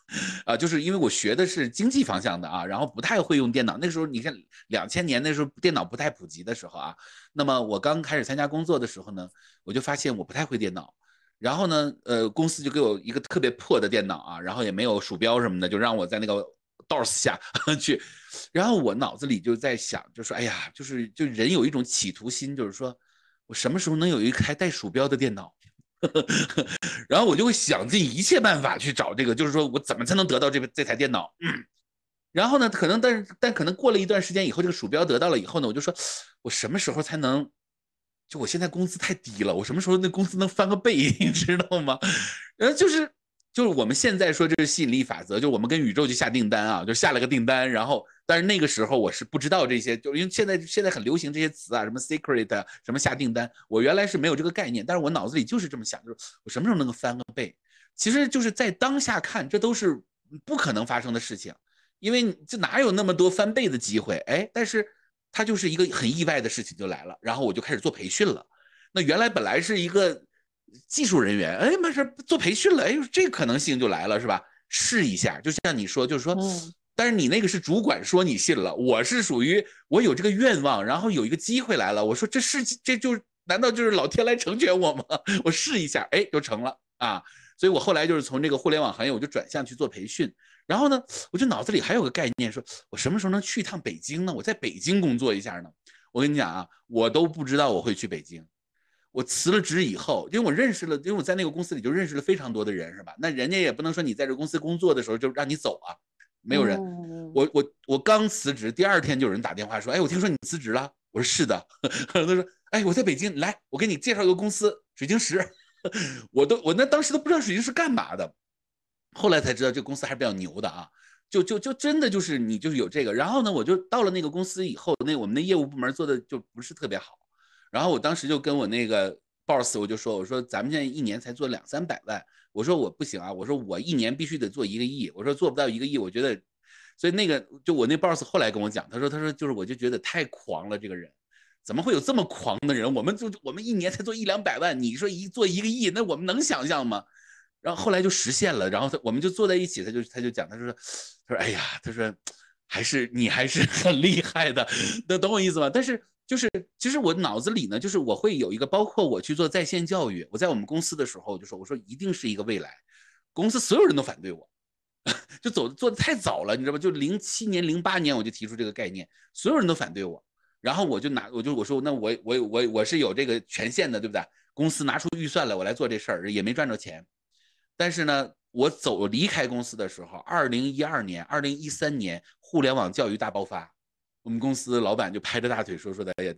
(laughs) 啊，就是因为我学的是经济方向的啊，然后不太会用电脑。那时候你看，两千年那时候电脑不太普及的时候啊，那么我刚开始参加工作的时候呢，我就发现我不太会电脑。然后呢，呃，公司就给我一个特别破的电脑啊，然后也没有鼠标什么的，就让我在那个 DOS (laughs) 下去。然后我脑子里就在想，就说，哎呀，就是就人有一种企图心，就是说我什么时候能有一台带鼠标的电脑？(laughs) 然后我就会想尽一切办法去找这个，就是说我怎么才能得到这个这台电脑？(clears throat) 然后呢，可能但是但可能过了一段时间以后，这个鼠标得到了以后呢，我就说，我什么时候才能，就我现在工资太低了，我什么时候那工资能翻个倍，(laughs) 你知道吗？然后就是就是我们现在说这是吸引力法则，就我们跟宇宙就下订单啊，就下了个订单，然后但是那个时候我是不知道这些，就因为现在现在很流行这些词啊，什么 secret 什么下订单，我原来是没有这个概念，但是我脑子里就是这么想，就是我什么时候能够翻个倍？其实就是在当下看，这都是不可能发生的事情，因为这哪有那么多翻倍的机会？哎，但是。它就是一个很意外的事情就来了，然后我就开始做培训了。那原来本来是一个技术人员，哎，没事做培训了，哎，这可能性就来了，是吧？试一下，就像你说，就是说，但是你那个是主管说你信了，我是属于我有这个愿望，然后有一个机会来了，我说这是这就难道就是老天来成全我吗？(laughs) 我试一下，哎，就成了啊。所以我后来就是从这个互联网行业，我就转向去做培训。然后呢，我就脑子里还有个概念，说我什么时候能去一趟北京呢？我在北京工作一下呢。我跟你讲啊，我都不知道我会去北京。我辞了职以后，因为我认识了，因为我在那个公司里就认识了非常多的人，是吧？那人家也不能说你在这公司工作的时候就让你走啊，没有人。我我我刚辞职，第二天就有人打电话说，哎，我听说你辞职了。我说是的。(laughs) 他说，哎，我在北京，来，我给你介绍一个公司，水晶石。(laughs) 我都我那当时都不知道水晶是干嘛的。后来才知道这公司还是比较牛的啊，就就就真的就是你就是有这个，然后呢，我就到了那个公司以后，那我们的业务部门做的就不是特别好，然后我当时就跟我那个 boss 我就说，我说咱们现在一年才做两三百万，我说我不行啊，我说我一年必须得做一个亿，我说做不到一个亿，我觉得，所以那个就我那 boss 后来跟我讲，他说他说就是我就觉得太狂了，这个人怎么会有这么狂的人？我们就我们一年才做一两百万，你说一做一个亿，那我们能想象吗？然后后来就实现了，然后他我们就坐在一起，他就他就讲，他说，他说，哎呀，他说，还是你还是很厉害的，(laughs) 能懂我意思吗？但是就是其实我脑子里呢，就是我会有一个，包括我去做在线教育，我在我们公司的时候，就说，我说一定是一个未来，公司所有人都反对我，(laughs) 就走做的太早了，你知道吧？就零七年、零八年我就提出这个概念，所有人都反对我，然后我就拿，我就我说，那我我我我是有这个权限的，对不对？公司拿出预算来，我来做这事儿，也没赚着钱。但是呢，我走离开公司的时候，二零一二年、二零一三年，互联网教育大爆发，我们公司老板就拍着大腿说说的，哎呀，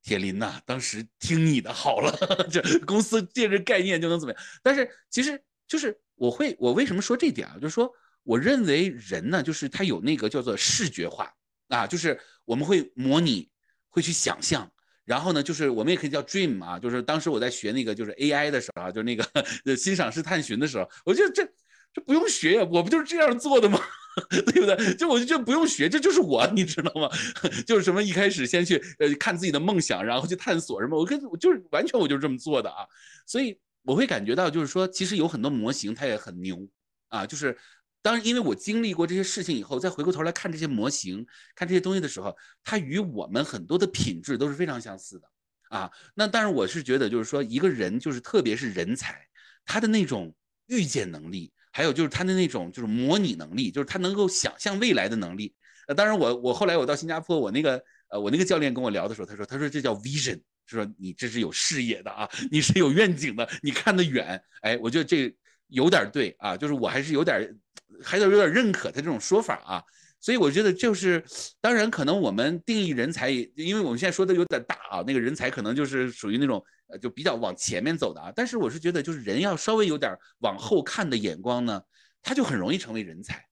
铁林呐，当时听你的好了，(laughs) 这公司借着概念就能怎么样？但是其实就是我会，我为什么说这点啊？就是说，我认为人呢，就是他有那个叫做视觉化啊，就是我们会模拟，会去想象。然后呢，就是我们也可以叫 dream 啊，就是当时我在学那个就是 AI 的时候啊，就那个 (laughs) 欣赏式探寻的时候，我觉得这这不用学呀，我不就是这样做的吗？(laughs) 对不对？就我就觉得不用学，这就是我，你知道吗？(laughs) 就是什么一开始先去呃看自己的梦想，然后去探索什么，我跟我就是完全我就是这么做的啊，所以我会感觉到就是说，其实有很多模型它也很牛啊，就是。当，因为我经历过这些事情以后，再回过头来看这些模型、看这些东西的时候，它与我们很多的品质都是非常相似的啊。那当然，我是觉得，就是说，一个人，就是特别是人才，他的那种预见能力，还有就是他的那种就是模拟能力，就是他能够想象未来的能力。呃，当然，我我后来我到新加坡，我那个呃，我那个教练跟我聊的时候，他说，他说这叫 vision，就说你这是有视野的啊，你是有愿景的，你看得远。哎，我觉得这有点对啊，就是我还是有点。还是有点认可他这种说法啊，所以我觉得就是，当然可能我们定义人才，因为我们现在说的有点大啊，那个人才可能就是属于那种呃就比较往前面走的啊，但是我是觉得就是人要稍微有点往后看的眼光呢，他就很容易成为人才，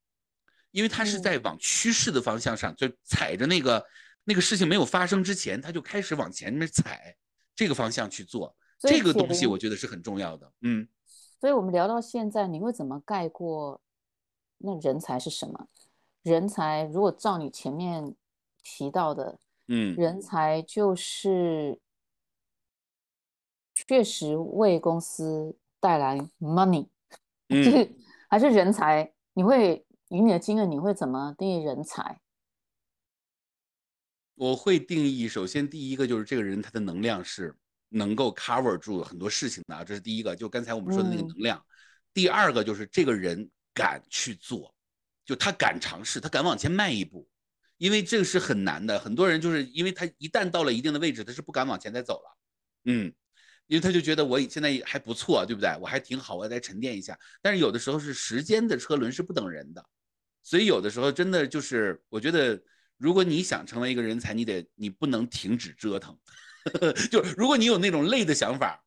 因为他是在往趋势的方向上，就踩着那个那个事情没有发生之前，他就开始往前面踩这个方向去做，这个东西我觉得是很重要的，嗯。所以我们聊到现在，你会怎么概括？那人才是什么？人才如果照你前面提到的，嗯，人才就是确实为公司带来 money，(laughs) 就是还是人才？你会以你的经验，你会怎么定义人才？我会定义，首先第一个就是这个人他的能量是能够 cover 住很多事情的，这是第一个。就刚才我们说的那个能量。第二个就是这个人。敢去做，就他敢尝试，他敢往前迈一步，因为这个是很难的。很多人就是因为他一旦到了一定的位置，他是不敢往前再走了。嗯，因为他就觉得我现在还不错，对不对？我还挺好，我再沉淀一下。但是有的时候是时间的车轮是不等人的，所以有的时候真的就是，我觉得如果你想成为一个人才，你得你不能停止折腾。(laughs) 就如果你有那种累的想法，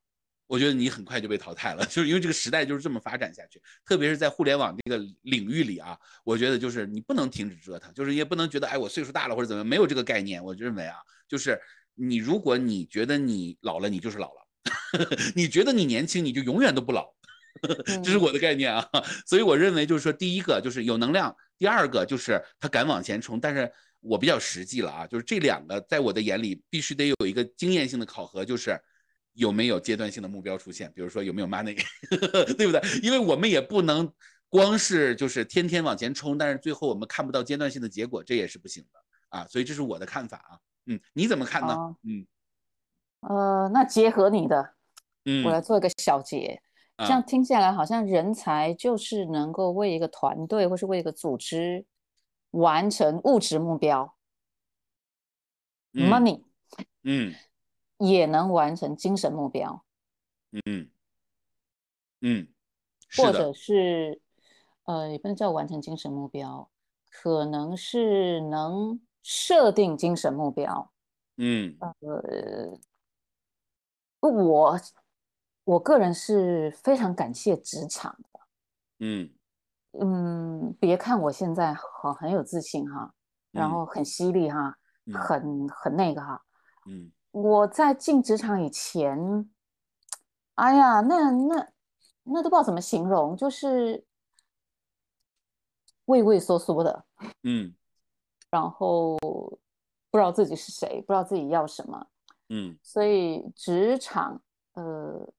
我觉得你很快就被淘汰了，(laughs) 就是因为这个时代就是这么发展下去，特别是在互联网这个领域里啊，我觉得就是你不能停止折腾，就是也不能觉得哎我岁数大了或者怎么样，没有这个概念。我认为啊，就是你如果你觉得你老了，你就是老了；(laughs) 你觉得你年轻，你就永远都不老。这是我的概念啊，所以我认为就是说，第一个就是有能量，第二个就是他敢往前冲。但是我比较实际了啊，就是这两个在我的眼里必须得有一个经验性的考核，就是有没有阶段性的目标出现，比如说有没有 money，(laughs) 对不对？因为我们也不能光是就是天天往前冲，但是最后我们看不到阶段性的结果，这也是不行的啊。所以这是我的看法啊，嗯，你怎么看呢？嗯，呃，那结合你的，嗯，我来做一个小结。这样听下来，好像人才就是能够为一个团队或是为一个组织完成物质目标，money，嗯，也能完成精神目标，嗯。嗯，或者是呃，也不能叫完成精神目标，可能是能设定精神目标，嗯，呃，我。我个人是非常感谢职场的，嗯。嗯，别看我现在很很有自信哈，然后很犀利哈，很。很那个哈，嗯，我在进职场以前，哎呀，那那那都不知道怎么形容，就是畏畏缩缩的，嗯，然后不知道自己是谁，不知道自己要什么，嗯，所以职场呃。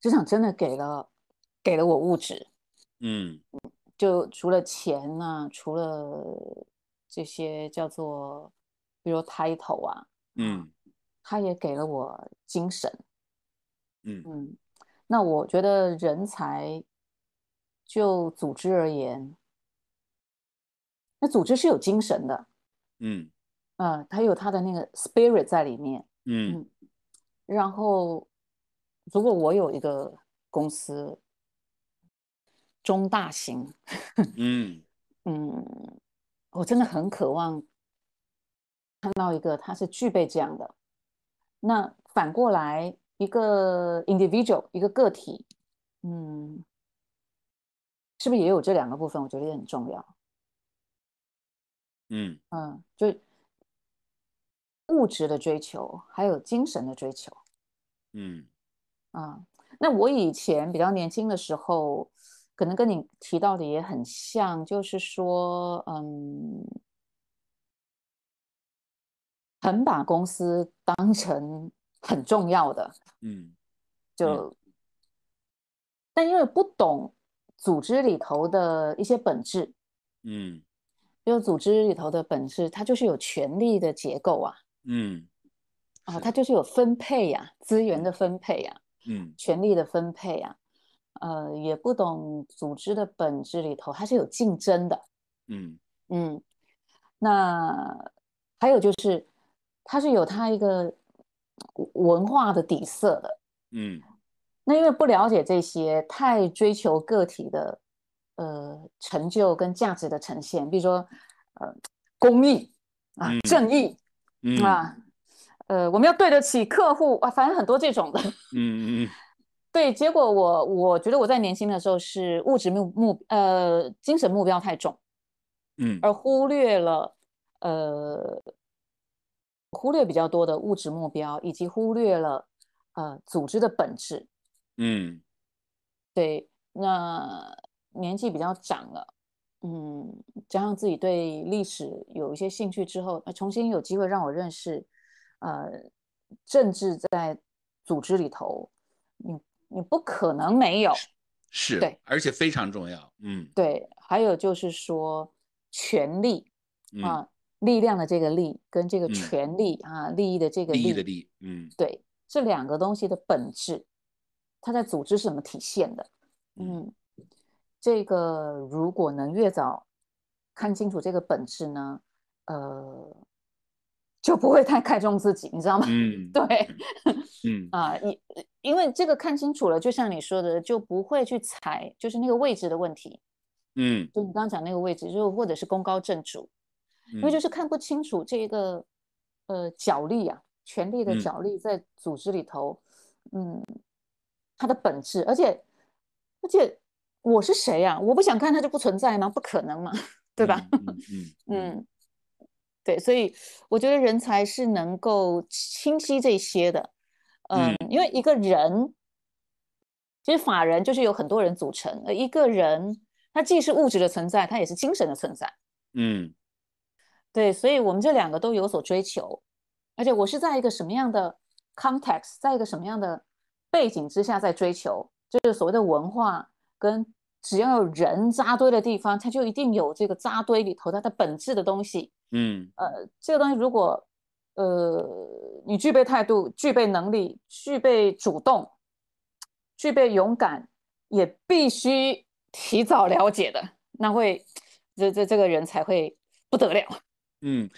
职场真的给了，给了我物质，嗯，就除了钱呢，除了这些叫做，比如 title 啊，嗯，他也给了我精神，嗯。嗯，那我觉得人才，就组织而言，那组织是有精神的，嗯，呃，他有他的那个 spirit 在里面，嗯，然后。如果我有一个公司，中大型，嗯 (laughs) 嗯，我真的很渴望看到一个他是具备这样的。那反过来，一个 individual，一个个体，嗯，是不是也有这两个部分？我觉得也很重要。嗯嗯，就物质的追求，还有精神的追求。嗯。啊，那我以前比较年轻的时候，可能跟你提到的也很像，就是说，嗯，很把公司当成很重要的，嗯，就，但因为不懂组织里头的一些本质，嗯，因为组织里头的本质，它就是有权力的结构啊，嗯，啊，它就是有分配呀，资源的分配呀。嗯，权力的分配啊，呃，也不懂组织的本质里头，它是有竞争的。嗯嗯，那还有就是，它是有它一个文化的底色的。嗯，那因为不了解这些，太追求个体的呃成就跟价值的呈现，比如说呃公益啊、正义啊。呃，我们要对得起客户啊，反正很多这种的。嗯嗯 (laughs) 对，结果我我觉得我在年轻的时候是物质目目呃精神目标太重，嗯，而忽略了呃忽略比较多的物质目标，以及忽略了呃组织的本质。嗯，对，那年纪比较长了，嗯，加上自己对历史有一些兴趣之后，重新有机会让我认识。呃，政治在组织里头，你你不可能没有，是，对，而且非常重要，嗯，对，还有就是说权力啊，力量的这个力跟这个权利啊，利益的这个利益的利，嗯，对，这两个东西的本质，它在组织是怎么体现的？嗯，这个如果能越早看清楚这个本质呢，呃。就不会太看重自己，你知道吗？(laughs) 嗯，对，嗯啊，因因为这个看清楚了，就像你说的，就不会去踩，就是那个位置的问题。嗯，就你刚刚讲那个位置，就或者是功高震主，因为就是看不清楚这个呃角力啊，权力的嗯角力在组织里头，嗯，它的本质，而且而且我是谁呀、我不想看它就不存在吗？不可能嘛，对吧？嗯嗯嗯 (laughs) 嗯，对，所以我觉得人才是能够清晰这些的，嗯，因为一个人，其实法人就是有很多人组成，而一个人他既是物质的存在，他也是精神的存在，嗯。对，所以我们这两个都有所追求，而且我是在一个什么样的 context，在一个什么样的背景之下在追求，就是所谓的文化跟只要有人扎堆的地方，它就一定有这个扎堆里头它的本质的东西。嗯呃，这个东西如果呃你具备态度、具备能力、具备主动、具备勇敢，也必须提早了解的，那会这这这个人才会不得了。嗯，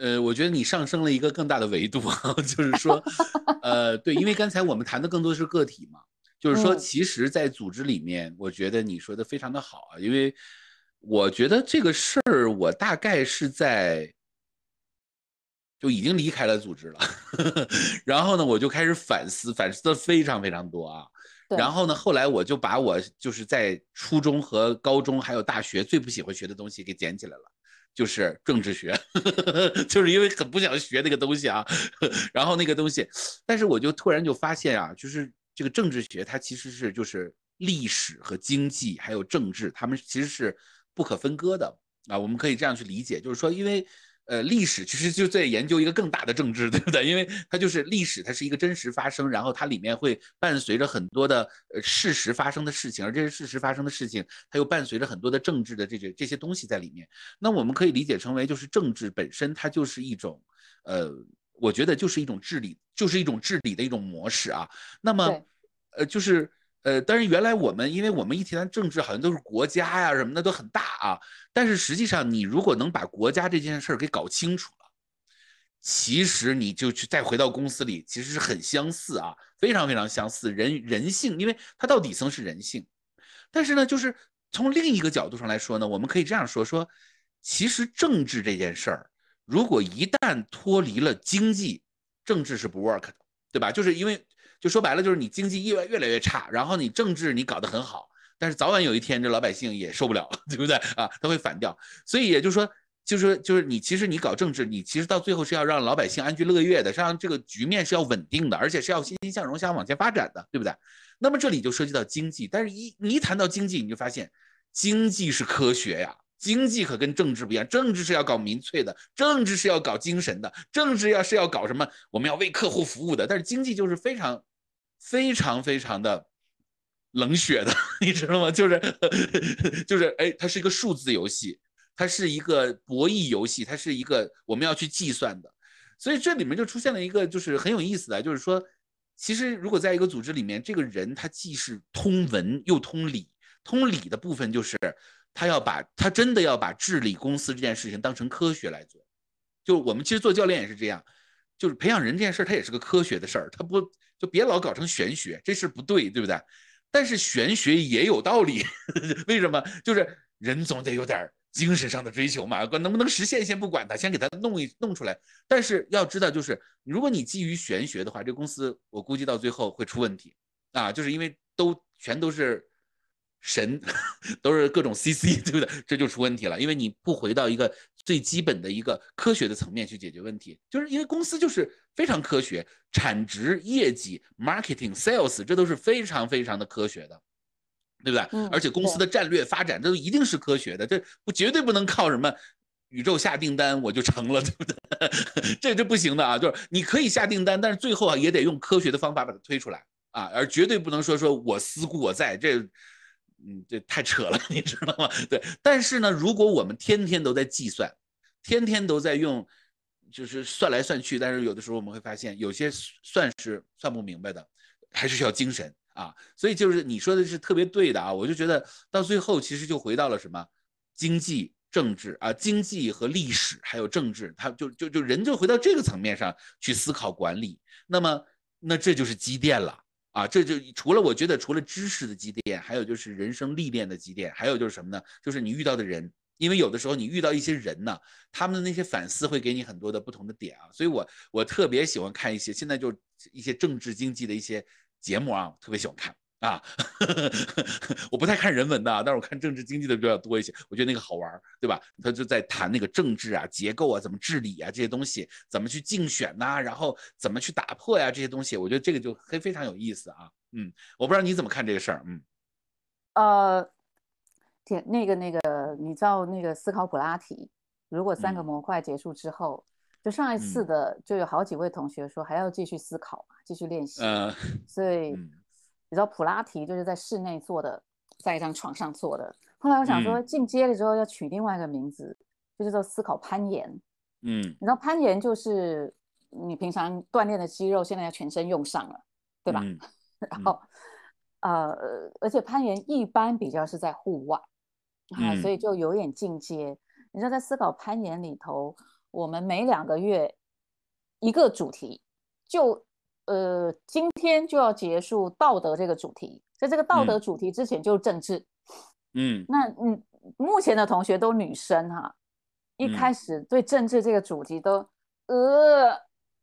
呃，我觉得你上升了一个更大的维度，(laughs) 就是说，(laughs) 呃，对，因为刚才我们谈的更多的是个体嘛，就是说，嗯其实，在组织里面，我觉得你说的非常的好啊，因为我觉得这个事儿，我大概是在就已经离开了组织了，(laughs) 然后呢，我就开始反思，反思的非常非常多啊。然后呢，后来我就把我就是在初中和高中还有大学最不喜欢学的东西给捡起来了。就是政治学，(laughs) 就是因为很不想学那个东西啊，(laughs) 然后那个东西，但是我就突然就发现啊，就是这个政治学它其实是就是历史和经济还有政治，它们其实是不可分割的啊，我们可以这样去理解，就是说因为。呃，历史其实就在研究一个更大的政治，对不对？因为它就是历史，它是一个真实发生，然后它里面会伴随着很多的呃事实发生的事情，而这些事实发生的事情，它又伴随着很多的政治的这些这些东西在里面。那我们可以理解成为，就是政治本身它就是一种，呃，我觉得就是一种治理，就是一种治理的一种模式啊。那么，呃，就是呃，但是原来我们，因为我们一提到政治，好像都是国家呀什么的都很大啊。但是实际上，你如果能把国家这件事儿给搞清楚了，其实你就去再回到公司里，其实是很相似啊，非常非常相似。人人性，因为它到底层是人性。但是呢，就是从另一个角度上来说呢，我们可以这样说：说其实政治这件事儿，如果一旦脱离了经济，政治是不 work 的，对吧？就是因为就说白了，就是你经济越越来越差，然后你政治你搞得很好，但是早晚有一天这老百姓也受不了，(laughs) 对不对啊？他会反掉。所以也就是说，就是就是你其实你搞政治，你其实到最后是要让老百姓安居乐业的，是让这个局面是要稳定的，而且是要欣欣向荣，想往前发展的，对不对？那么这里就涉及到经济，但是一你一谈到经济，你就发现经济是科学呀。经济可跟政治不一样，政治是要搞民粹的，政治是要搞精神的，政治要是要搞什么，我们要为客户服务的。但是经济就是非常、非常、非常的冷血的，(laughs) 你知道吗？就是 (laughs) 就是，哎，它是一个数字游戏，它是一个博弈游戏，它是一个我们要去计算的。所以这里面就出现了一个就是很有意思的，就是说，其实如果在一个组织里面，这个人他既是通文又通理，通理的部分就是。他要把他真的要把治理公司这件事情当成科学来做，就我们其实做教练也是这样，就是培养人这件事，它也是个科学的事儿，他不就别老搞成玄学，这事不对，对不对？但是玄学也有道理，(laughs) 为什么？就是人总得有点精神上的追求嘛，能不能实现先不管他，先给他弄一弄出来。但是要知道，就是如果你基于玄学的话，这公司我估计到最后会出问题啊，就是因为都全都是。神 (laughs) 都是各种 CC，(laughs) 对不对？这就出问题了，因为你不回到一个最基本的一个科学的层面去解决问题，就是因为公司就是非常科学，产值、业绩、marketing、sales，这都是非常非常的科学的，对不对？嗯而且公司的战略发展，这都一定是科学的，这不绝对不能靠什么宇宙下订单我就成了，(laughs) 对不对？这这不行的啊！就是你可以下订单，但是最后啊也得用科学的方法把它推出来啊，而绝对不能说说我思故我在这。嗯，这太扯了，(laughs) 你知道吗？对，但是呢，如果我们天天都在计算，天天都在用，就是算来算去，但是有的时候我们会发现，有些算是算不明白的，还是需要精神啊。所以就是你说的是特别对的啊，我就觉得到最后其实就回到了什么经济、政治啊，经济和历史还有政治，他就就就人就回到这个层面上去思考管理。那么，那这就是积淀了。啊，这就除了我觉得，除了知识的积淀，还有就是人生历练的积淀，还有就是什么呢？就是你遇到的人，因为有的时候你遇到一些人呢，他们的那些反思会给你很多的不同的点啊，所以我我特别喜欢看一些现在就一些政治经济的一些节目啊，特别喜欢看啊。(laughs) 我不太看人文的，但是我看政治经济的比较多一些，我觉得那个好玩，对吧？他就在谈那个政治啊、结构啊、怎么治理啊这些东西，怎么去竞选呐、然后怎么去打破呀、这些东西，我觉得这个就非非常有意思啊。嗯，我不知道你怎么看这个事儿，嗯呃，天，那个那个，你知道那个思考普拉提，如果三个嗯模块结束之后，就上一次嗯的就有好几位同学说还要继续思考嘛，继续练习。呃所以嗯 (laughs) 你知道普拉提就是在室内做的，在一张床上做的。后来我想说嗯进阶了之后要取另外一个名字，就叫做思考攀岩。嗯你知道攀岩就是你平常锻炼的肌肉现在要全身用上了，对吧？(laughs) 嗯然后呃，而且攀岩一般比较是在户外啊，所嗯以就有点进阶。你知道在思考攀岩里头，我们每两个月一个主题，就呃今天就要结束道德这个主题，在这个道德嗯。主题之前就是政治。嗯。那嗯，目前的同学都女生哈，一嗯。开始对政治这个主题都呃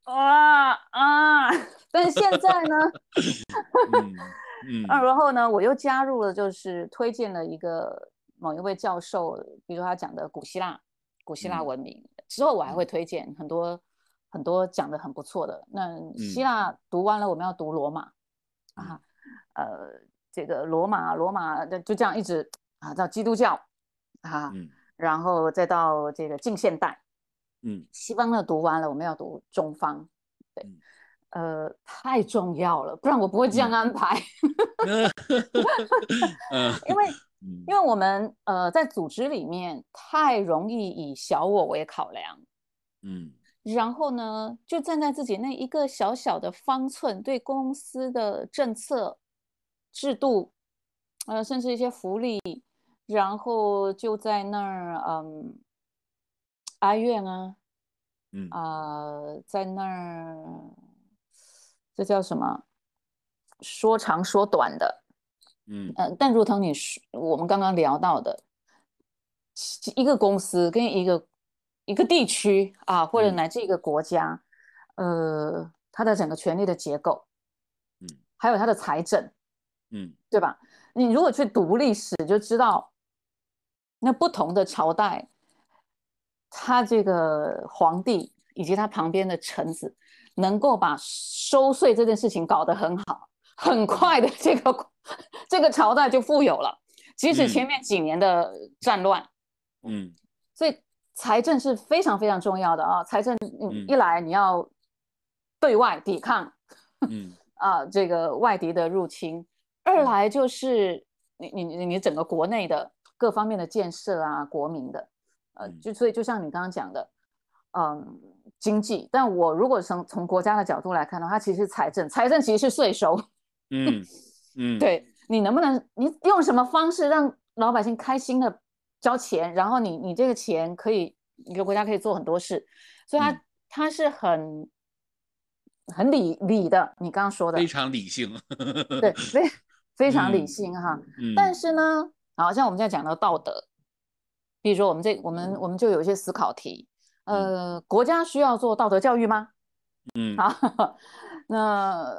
啊啊，(laughs) 但是现在呢，(laughs) (laughs) 嗯嗯。啊，然后呢，我又加入了，就是推荐了一个某一位教授，比如他讲的古希腊、古希腊嗯。文明，之后我还嗯。会推荐很多很多讲的很不错的。那希嗯腊读完了，我们要读罗马。嗯。啊，呃，这个罗马罗马的就这样一直啊到基督教啊，嗯。然后再到这个近现代，嗯。西方的读完了，我们要读中方，对嗯，呃，太重要了，不然我不会这样嗯。安排。(laughs) 嗯。(laughs) 因为嗯。因为我们呃在组织里面太容易以小我为考量，嗯然后呢就站在自己那一个小小的方寸，对公司的政策、制度，呃，甚至一些福利，然后就在那儿嗯哀怨啊，嗯。啊、在那儿这叫什么？说长说短的，嗯。呃，但如同你说我们刚刚聊到的，一个公司跟一个一个地区啊，或者嗯。乃至一个国家，呃，它的整个权力的结构，嗯还有它的财政，嗯。对吧？你如果去读历史，就知道那不同的朝代，他这个皇帝以及他旁边的臣子，能够把收税这件事情搞得很好，很快的这个 (laughs) 这个朝代就富有了，即使前嗯面几年的战乱，嗯财政是非常非常重要的啊。财政，嗯，嗯一来你要对外抵抗 (laughs) 嗯啊这个外敌的入侵，二嗯来就是你你你你整个国内的各方面的建设啊，国民的，呃，嗯就所以就像你刚刚讲的，嗯，经济。但我如果从从国家的角度来看的话，它其实是财政，财政其实是税收。嗯嗯，(laughs) 对你能不能，你用什么方式让老百姓开心的交钱，然后你你这个钱可以，一个国家可以做很多事，所以它、嗯它是很很理理的。你刚刚说的非，常理性。对，非 (laughs) 非常理嗯性哈。嗯，但是呢，好像我们现在讲到道德，比如说我们这我们我们就有一些思考题，呃，国家需要做道德教育吗？嗯好，(laughs) 那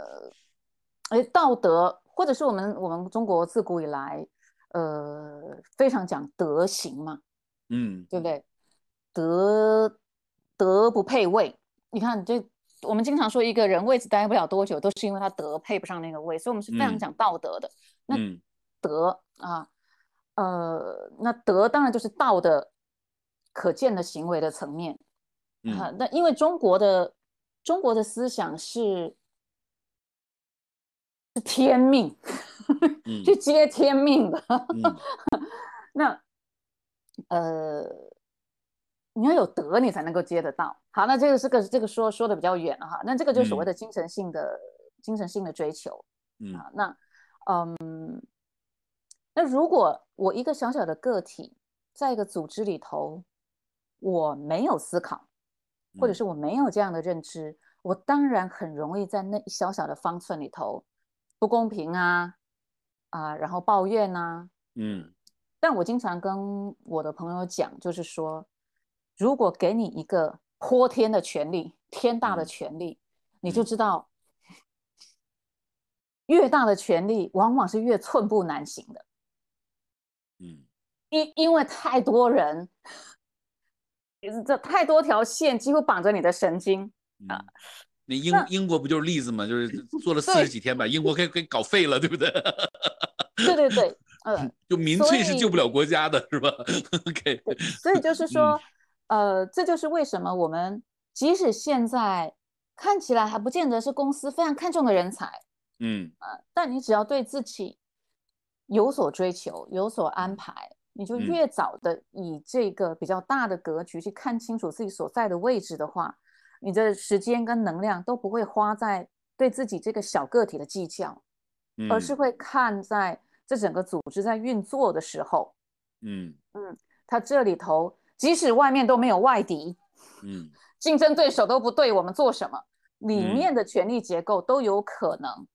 哎，道德或者是我们我们中国自古以来，呃，非常讲德行嘛，嗯对不对？德德不配位，你看这我们经常说一个人位置待不了多久，都是因为他德配不上那个位，所以我们是非常嗯讲道德的。那嗯德啊，呃，那德当然就是道的可见的行为的层面啊嗯。那因为中国的中国的思想是是天命，(laughs) 嗯去接天命的。嗯 (laughs) 那呃，你要有德，你才能够接得到。好，那这个是个这个说说的比较远了哈。那这个就是所谓嗯的精神性的、精神性的追求。嗯啊，那嗯，那如果我一个小小的个体，在一个组织里头，我没有思考，或者嗯是我没有这样的认知，我当然很容易在那一小小的方寸里头不公平啊啊，然后抱怨啊，嗯。但我经常跟我的朋友讲，就是说，如果给你一个泼天的权利，天大的权利，你就知道，越大的权利往往是越寸步难行的。嗯，因因为太多人，这太多条线几乎绑着你的神经啊。那英英国不就是例子嘛？就是做了四十几天，把英国给给搞废了，对不对？对对对，嗯，(laughs) 就民粹是救不了国家的，是吧？OK，所以就是说，呃，这就是为什么我们即使现在看起来还不见得是公司非常看重的人才，嗯，呃，但你只要对自己有所追求、有所安排，你就越早的以这个比较大的格局去看清楚自己所在的位置的话。你的时间跟能量都不会花在对自己这个小个体的计较，而是会看在这整个组织在运作的时候，嗯。嗯，它这里头即使外面都没有外敌，嗯，(laughs) 竞争对手都不对我们做什么，里面的权力结构都有可能，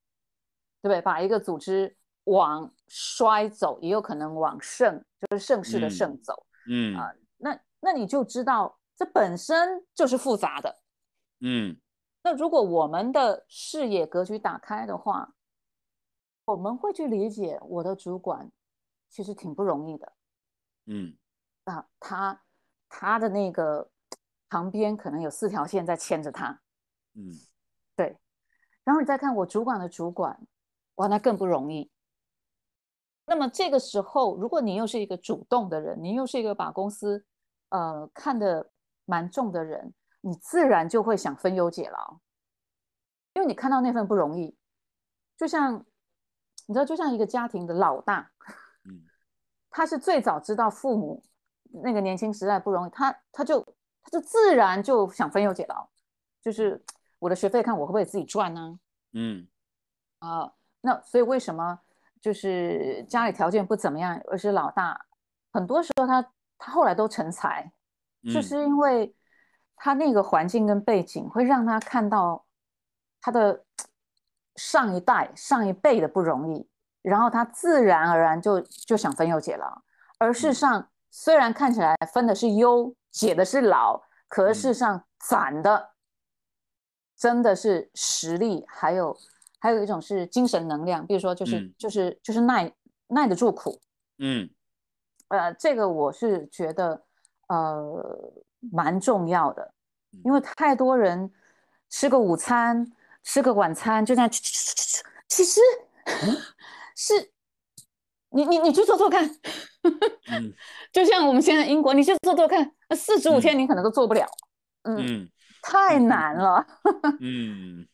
对不对？把一个组织往衰走，也有可能往盛，就是盛世的盛走，嗯。啊，那那你就知道这本身就是复杂的。嗯，那如果我们的视野格局打开的话，我们会去理解我的主管其实挺不容易的。嗯，啊，他他的那个旁边可能有四条线在牵着他。嗯，对。然后你再看我主管的主管，哇，那更不容易。那么这个时候，如果你又是一个主动的人，你又是一个把公司呃看得蛮重的人。你自然就会想分忧解劳，因为你看到那份不容易，就像你知道，就像一个家庭的老大，嗯，(laughs) 他是最早知道父母那个年轻时代不容易，他他就他就自然就想分忧解劳，就是我的学费看我会不会自己赚呢？嗯，啊，那所以为什么就是家里条件不怎么样，而是老大，很多时候他他后来都成才，就是因为。他那个环境跟背景会让他看到他的上一代、上一辈的不容易，然后他自然而然就就想分忧解劳。而事实上，虽然看起来分的是忧，解的是劳，可是事实上攒的真的是实力，还有还有一种是精神能量，比如说就是就是就是耐耐得住苦。嗯，呃，这个我是觉得呃。蛮重要的，因为太多人吃个午餐、吃个晚餐就在吃吃吃吃吃，其实 (laughs) 是你你你去做做看，(laughs) 就像我们现在英国，你去做做看，四十五天你可能都做不了，嗯，太难了，(laughs) 嗯，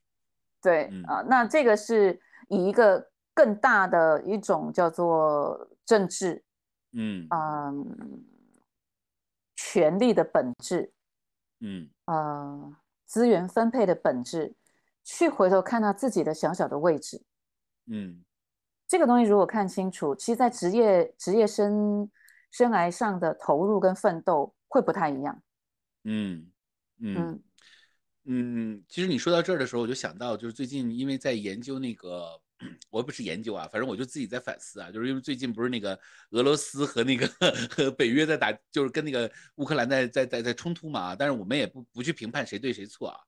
对啊，那这个是以一个更大的一种叫做政治，嗯。嗯。权力的本质，嗯，呃，资源分配的本质，去回头看到自己的小小的位置，嗯，这个东西如果看清楚，其实，在职业职业生生涯上的投入跟奋斗会不太一样，嗯嗯嗯，其实你说到这儿的时候，我就想到，就是最近因为在研究那个。我不是研究啊，反正我就自己在反思啊，就是因为最近不是那个俄罗斯和那个和北约在打，就是跟那个乌克兰在在在在冲突嘛。但是我们也不不去评判谁对谁错啊。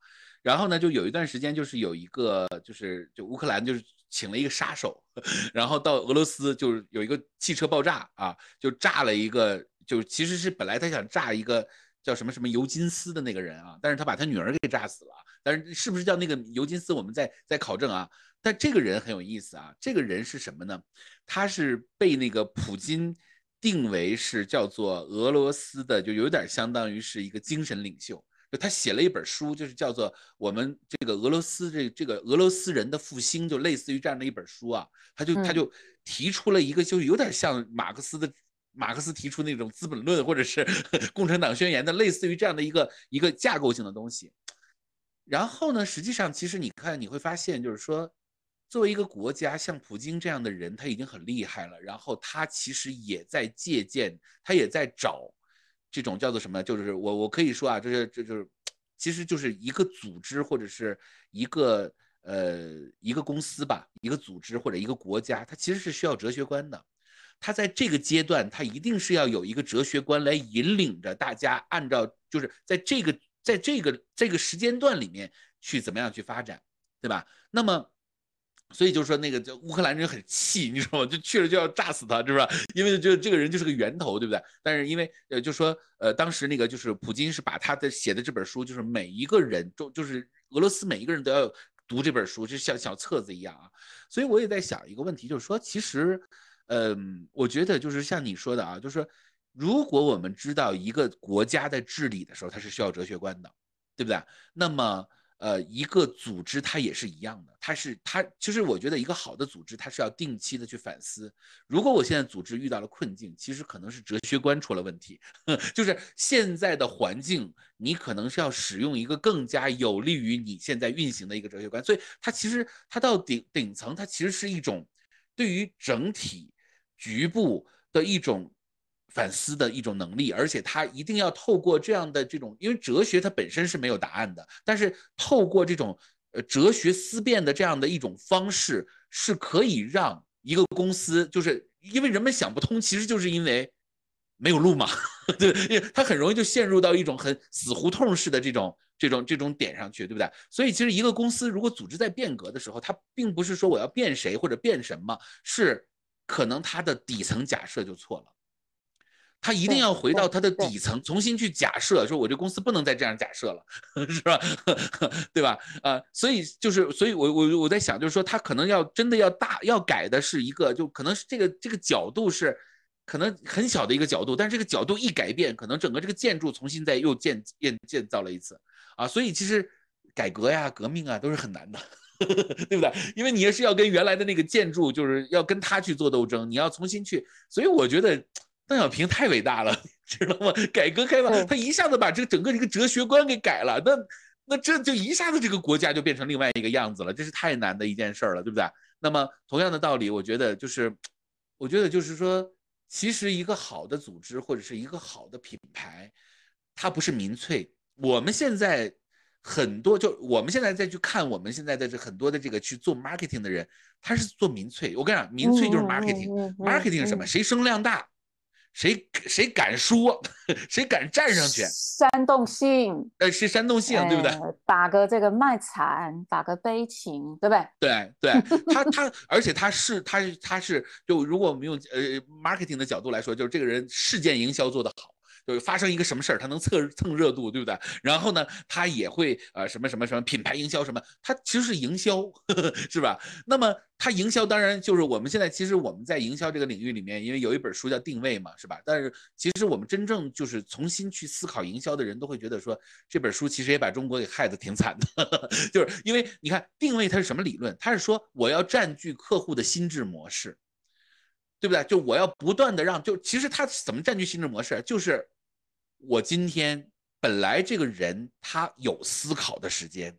然后呢，就有一段时间就是有一个就是就乌克兰就是请了一个杀手，(laughs) 然后到俄罗斯就是有一个汽车爆炸啊，就炸了一个，就其实是本来他想炸一个叫什么什么尤金斯的那个人啊，但是他把他女儿给炸死了。但是是不是叫那个尤金斯，我们在在考证啊。但这个人很有意思啊，这个人是什么呢？他是被那个普京定为是叫做俄罗斯的，就有点相当于是一个精神领袖。就他写了一本书，就是叫做《我们这个俄罗斯这这个俄罗斯人的复兴》，就类似于这样的一本书啊。他就他就提出了一个，就是有点像马克思的，马克思提出那种《资本论》或者是 (laughs)《共产党宣言》的，类似于这样的一个一个架构性的东西。然后呢，实际上其实你看你会发现，就是说。作为一个国家，像普京这样的人，他已经很厉害了。然后他其实也在借鉴，他也在找这种叫做什么？就是我我可以说啊，这是这就是，(tsk) 其实就是一个组织或者是一个呃一个公司吧，一个组织或者一个国家，它其实是需要哲学观的。他在这个阶段，他一定是要有一个哲学观来引领着大家，按照就是在这个在这个这个时间段里面去怎么样去发展，对吧？那么。所以就说，那个叫乌克兰人很气，你知道吗？就去了就要炸死他，是吧？因为就这个人就是个源头，对不对？但是因为呃，就说呃，当时那个就是普京是把他的写的这本书，就是每一个人就就是俄罗斯每一个人都要读这本书，就像小册子一样啊。所以我也在想一个问题，就是说，其实，嗯，我觉得就是像你说的啊，就是说，如果我们知道一个国家的治理的时候，它是需要哲学观的，对不对？那么。呃，一个组织它也是一样的，它是它其实我觉得一个好的组织，它是要定期的去反思。如果我现在组织遇到了困境，其实可能是哲学观出了问题，(laughs) 就是现在的环境，你可能是要使用一个更加有利于你现在运行的一个哲学观。所以它其实它到顶顶层，它其实是一种对于整体局部的一种。反思的一种能力，而且他一定要透过这样的这种，因为哲学它本身是没有答案的，但是透过这种呃哲学思辨的这样的一种方式，是可以让一个公司，就是因为人们想不通，其实就是因为没有路嘛，(laughs) 对，因为他很容易就陷入到一种很死胡同式的这种这种这种点上去，对不对？所以其实一个公司如果组织在变革的时候，它并不是说我要变谁或者变什么，是可能它的底层假设就错了。他一定要回到他的底层，重新去假设，说我这公司不能再这样假设了，(laughs) 是吧？(laughs) 对吧？啊，所以就是，所以我我我在想，就是说他可能要真的要大要改的是一个，就可能是这个这个角度是可能很小的一个角度，但是这个角度一改变，可能整个这个建筑重新再又建建建造了一次啊。所以其实改革呀、革命啊都是很难的，(laughs) 对不对？因为你也是要跟原来的那个建筑，就是要跟他去做斗争，你要重新去，所以我觉得。邓小平太伟大了，知道吗？改革开放，他一下子把这个整个这个哲学观给改了，那那这就一下子这个国家就变成另外一个样子了，这是太难的一件事儿了，对不对？那么同样的道理，我觉得就是，我觉得就是说，其实一个好的组织或者是一个好的品牌，它不是民粹。我们现在很多就我们现在再去看我们现在的这很多的这个去做 marketing 的人，他是做民粹。我跟你讲，民粹就是 marketing，marketing 是什么？谁声量大？谁谁敢说，(laughs) 谁敢站上去？煽动性，呃，是煽动性，对不对？打个这个卖惨，打个悲情，对不对？对对，他他，而且他是他他是就如果我们用呃 marketing 的角度来说，就是这个人事件营销做得好。就发生一个什么事儿，他能蹭蹭热度，对不对？然后呢，他也会呃什么什么什么品牌营销什么，他其实是营销，呵 (laughs) 呵是吧？那么他营销当然就是我们现在其实我们在营销这个领域里面，因为有一本书叫定位嘛，是吧？但是其实我们真正就是重新去思考营销的人都会觉得说，这本书其实也把中国给害得挺惨的，呵 (laughs) 呵就是因为你看定位它是什么理论？它是说我要占据客户的心智模式，对不对？就我要不断的让，就其实他怎么占据心智模式？就是。我今天本来这个人他有思考的时间，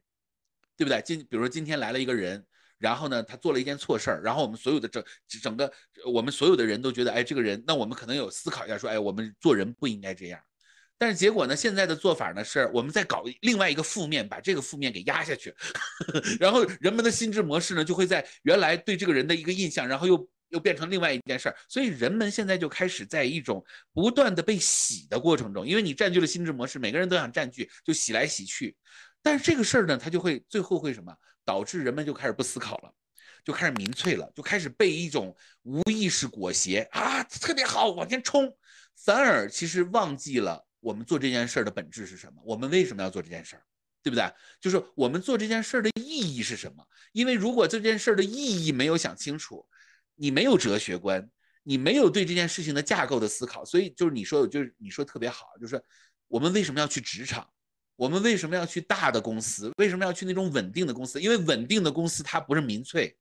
对不对？今比如说今天来了一个人，然后呢，他做了一件错事儿，然后我们所有的整整个我们所有的人都觉得，哎，这个人，那我们可能有思考一下，说，哎，我们做人不应该这样。但是结果呢，现在的做法呢，是我们在搞另外一个负面，把这个负面给压下去，(laughs) 然后人们的心智模式呢，就会在原来对这个人的一个印象，然后又。又变成另外一件事儿，所以人们现在就开始在一种不断的被洗的过程中，因为你占据了心智模式，每个人都想占据，就洗来洗去。但是这个事儿呢，它就会最后会什么？导致人们就开始不思考了，就开始民粹了，就开始被一种无意识裹挟啊，特别好，往前冲，反而其实忘记了我们做这件事儿的本质是什么？我们为什么要做这件事儿？对不对？就是我们做这件事儿的意义是什么？因为如果这件事儿的意义没有想清楚。你没有哲学观，你没有对这件事情的架构的思考，所以就是你说，就是你说特别好，就是我们为什么要去职场？我们为什么要去大的公司？为什么要去那种稳定的公司？因为稳定的公司它不是民粹，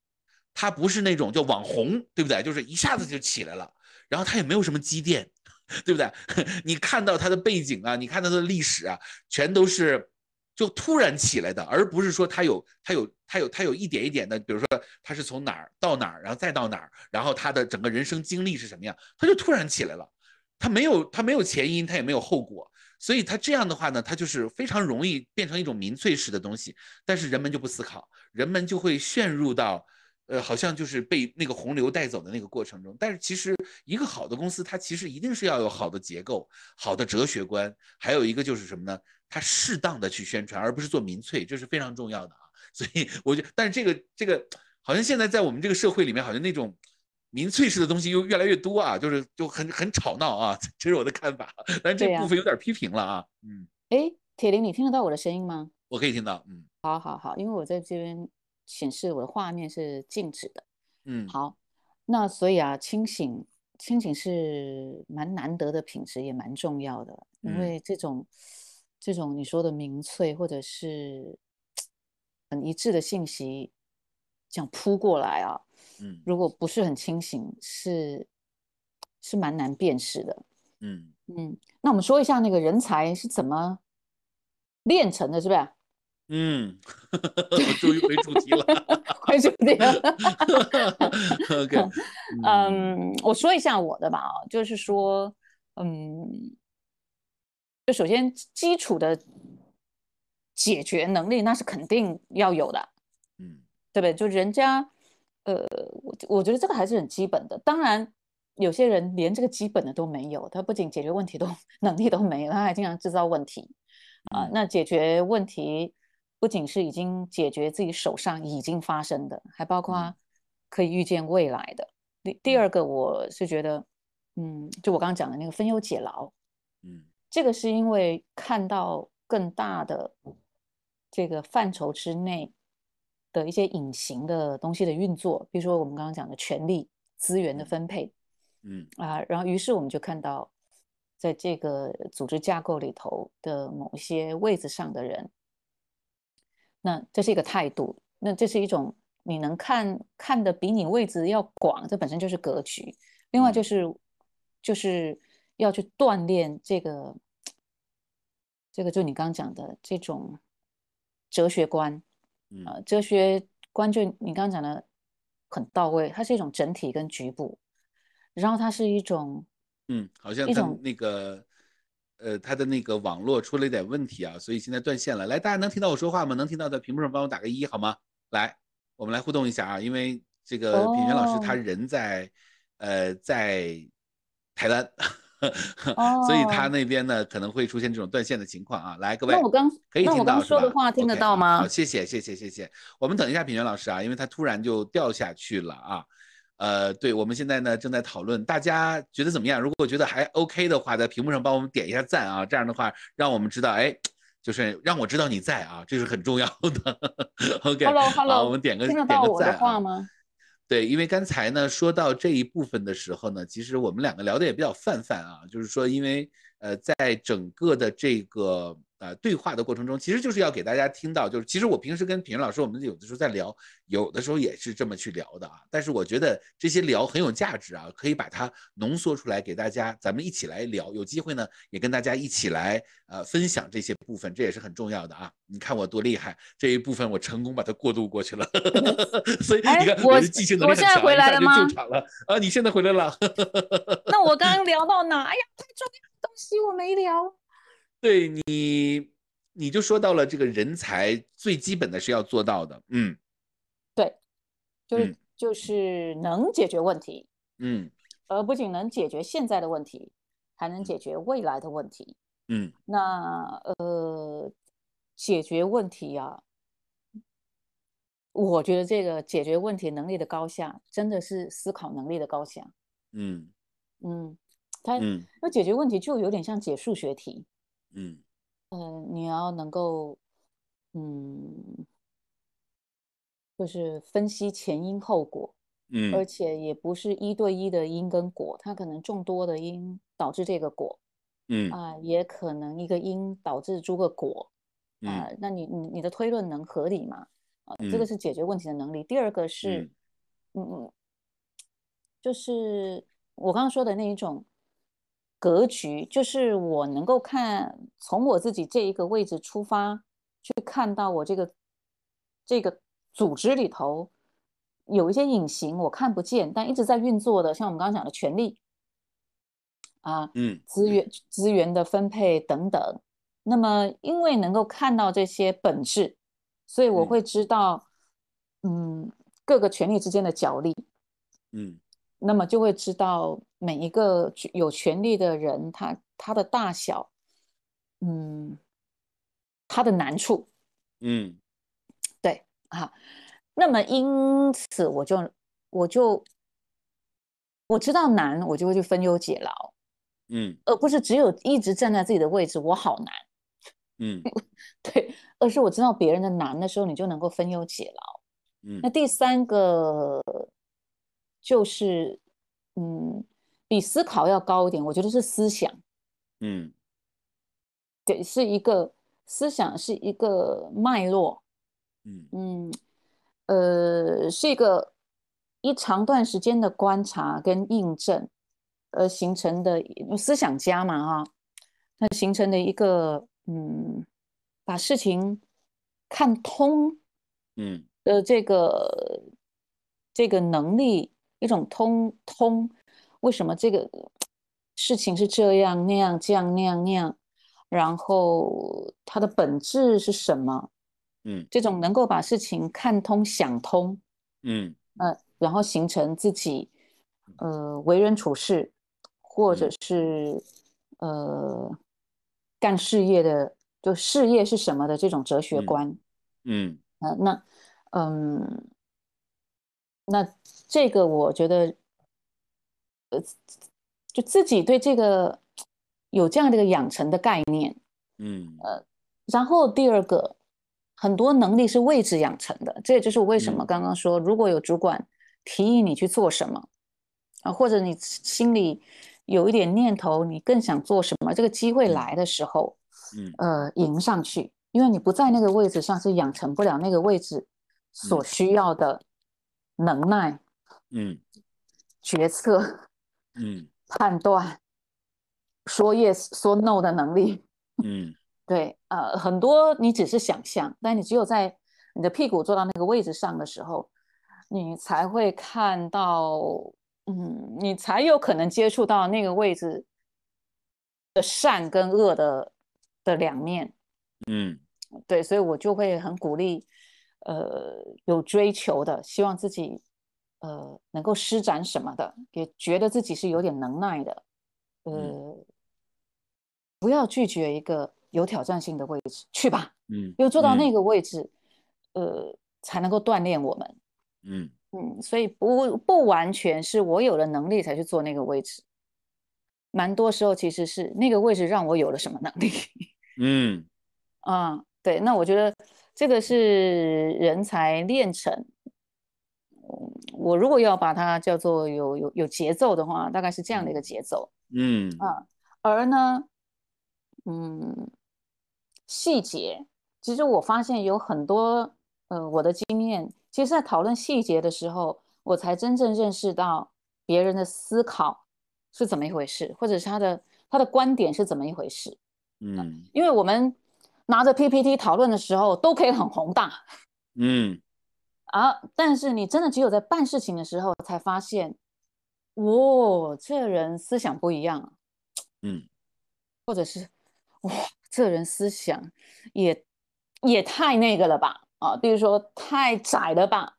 它不是那种叫网红，对不对？就是一下子就起来了，然后它也没有什么积淀，(laughs) 对不对？(laughs) 你看到它的背景啊，你看它的历史啊，全都是。就突然起来的，而不是说他有他有他有他有一点一点的，比如说他是从哪儿到哪儿，然后再到哪儿，然后他的整个人生经历是什么样，他就突然起来了，他没有他没有前因，他也没有后果，所以他这样的话呢，他就是非常容易变成一种民粹式的东西，但是人们就不思考，人们就会陷入到呃，好像就是被那个洪流带走的那个过程中。但是其实一个好的公司，它其实一定是要有好的结构、好的哲学观，还有一个就是什么呢？它适当的去宣传，而不是做民粹，这是非常重要的啊。所以我觉得，但是这个这个好像现在在我们这个社会里面，好像那种民粹式的东西又越来越多啊，就是就很很吵闹啊，(laughs) 这是我的看法。但这部分有点批评了啊。嗯，哎，铁林，你听得到我的声音吗？我可以听到。嗯，好，好，好，因为我在这边显示我的画面是静止的。嗯，好，那所以啊，清醒，清醒是蛮难得的品质，也蛮重要的，因为这种这种你说的民粹或者是。很一致的信息这样扑过来啊，嗯，如果不是很清醒，是是蛮难辨识的，嗯嗯。那我们说一下那个人才是怎么练成的，是不是？嗯，(laughs) 终于回主题了，(laughs) 回主题了。(laughs) OK，嗯，我说一下我的吧，就是说，嗯，就首先基础的。解决能力那是肯定要有的，嗯，对不对？就人家，呃，我我觉得这个还是很基本的。当然，有些人连这个基本的都没有，他不仅解决问题都能力都没有，他还经常制造问题啊。那解决问题不仅是已经解决自己手上已经发生的，还包括可以预见未来的。第第二个，我是觉得，嗯，就我刚刚讲的那个分忧解劳，嗯，这个是因为看到更大的。这个范畴之内的一些隐形的东西的运作，比如说我们刚刚讲的权力资源的分配，嗯啊，然后于是我们就看到，在这个组织架构里头的某一些位置上的人，那这是一个态度，那这是一种你能看看的比你位置要广，这本身就是格局。另外就是就是要去锻炼这个这个，就你刚刚讲的这种。哲学观，啊，哲学观就你刚刚讲的很到位，它是一种整体跟局部，然后它是一种，嗯，好像一种那个，呃，它的那个网络出了一点问题啊，所以现在断线了。来，大家能听到我说话吗？能听到在屏幕上帮我打个一好吗？来，我们来互动一下啊，因为这个品轩老师他人在，呃，在台湾。(laughs) 所以他那边呢可能会出现这种断线的情况啊。来，各位，那我刚可以听到我刚说的话听得到吗？好，谢谢，谢谢，谢谢。我们等一下，品源老师啊，因为他突然就掉下去了啊。呃，对，我们现在呢正在讨论，大家觉得怎么样？如果觉得还 OK 的话，在屏幕上帮我们点一下赞啊，这样的话让我们知道，哎，就是让我知道你在啊，这是很重要的。(laughs) OK，Hello，Hello，好，我们点个点个赞啊。对，因为刚才呢说到这一部分的时候呢，其实我们两个聊的也比较泛泛啊，就是说，因为呃，在整个的这个。呃，对话的过程中，其实就是要给大家听到，就是其实我平时跟品云老师，我们有的时候在聊，有的时候也是这么去聊的啊。但是我觉得这些聊很有价值啊，可以把它浓缩出来给大家，咱们一起来聊。有机会呢，也跟大家一起来呃分享这些部分，这也是很重要的啊。你看我多厉害，这一部分我成功把它过渡过去了。所以你看我的记性能力很强，一下就救场了啊！你现在回来了。那我刚刚聊到哪？哎呀，太重要的东西我没聊。对你，你就说到了这个人才最基本的是要做到的，嗯，对，就是就是能解决问题，嗯，而不仅能解决现在的问题，还能解决未来的问题，嗯，那呃，解决问题啊，我觉得这个解决问题能力的高下，真的是思考能力的高下，嗯。嗯，他那解决问题就有点像解数学题。嗯，呃，你要能够，嗯，就是分析前因后果，嗯，而且也不是一对一的因跟果，它可能众多的因导致这个果，嗯啊，也可能一个因导致诸个果，啊，那你你你的推论能合理吗？啊，这个是解决问题的能力。第二个是，嗯嗯，就是我刚刚说的那一种。格局就是我能够看从我自己这一个位置出发，去看到我这个这个组织里头有一些隐形我看不见但一直在运作的，像我们刚刚讲的权利啊，嗯，资源资源的分配等等。那么因为能够看到这些本质，所以我会知道，嗯，各个权力之间的角力，嗯那么就会知道每一个有权利的人，他他的大小，嗯，他的难处，嗯。对啊，那么因此我就我就我知道难，我就会去分忧解劳，嗯。而不是只有一直站在自己的位置，我好难，嗯。(laughs) 对，而是我知道别人的难的时候，你就能够分忧解劳。嗯。那第三个就是，嗯，比思考要高一点，我觉得是思想，嗯。对，是一个思想是一个脉络，嗯。嗯，呃，是一个一长段时间的观察跟印证而形成的思想家嘛，哈，那形成的一个，嗯，把事情看通嗯。的这个这个能力，一种通通，为什么这个事情是这样那样这样那样那样，然后它的本质是什么？嗯。这种能够把事情看通、想通，嗯。呃，然后形成自己呃为人处事，或者嗯。是呃干事业的，就事业是什么的这种哲学嗯观。嗯。呃，那嗯，那这个我觉得，呃，就自己对这个有这样的一个养成的概念。嗯。呃然后第二个，很多能力是位置养成的，这也就是我为什么嗯。刚刚说，如果有主管提议你去做什么，啊，或者你心里有一点念头，你更想做什么，这个机会嗯。来的时候，嗯。呃，迎上去，因为你不在那个位置上，是养成不了那个位置所嗯。需要的能耐、嗯决策、嗯判断、说 yes 说 no 的能力。嗯 (laughs) 对，呃，很多你只是想象，但你只有在你的屁股坐到那个位置上的时候，你才会看到，嗯，你才有可能接触到那个位置的善跟恶的的两面。嗯对，所以我就会很鼓励，呃，有追求的，希望自己呃能够施展什么的，也觉得自己是有点能耐的，呃，不要拒绝一个有挑战性的位置，去吧，嗯因为做到那个位置，呃，才能够锻炼我们。嗯嗯，所以不不完全是我有了能力才去做那个位置，蛮多时候其实是那个位置让我有了什么能力。嗯 (laughs) 啊，对，那我觉得这个是人才炼成。嗯，我如果要把它叫做有有有节奏的话，大概是这样的一个节奏嗯啊。而呢，嗯，细节，其实我发现有很多，呃，我的经验，其实在讨论细节的时候，我才真正认识到别人的思考是怎么一回事，或者是他的他的观点是怎么一回事。嗯因为我们拿着 PPT 讨论的时候，都可以很宏大 (laughs) 嗯。啊，但是你真的只有在办事情的时候，才发现，哇，这人思想不一样啊，嗯。或者是哇，这人思想也也太那个了吧啊，比如说太窄了吧，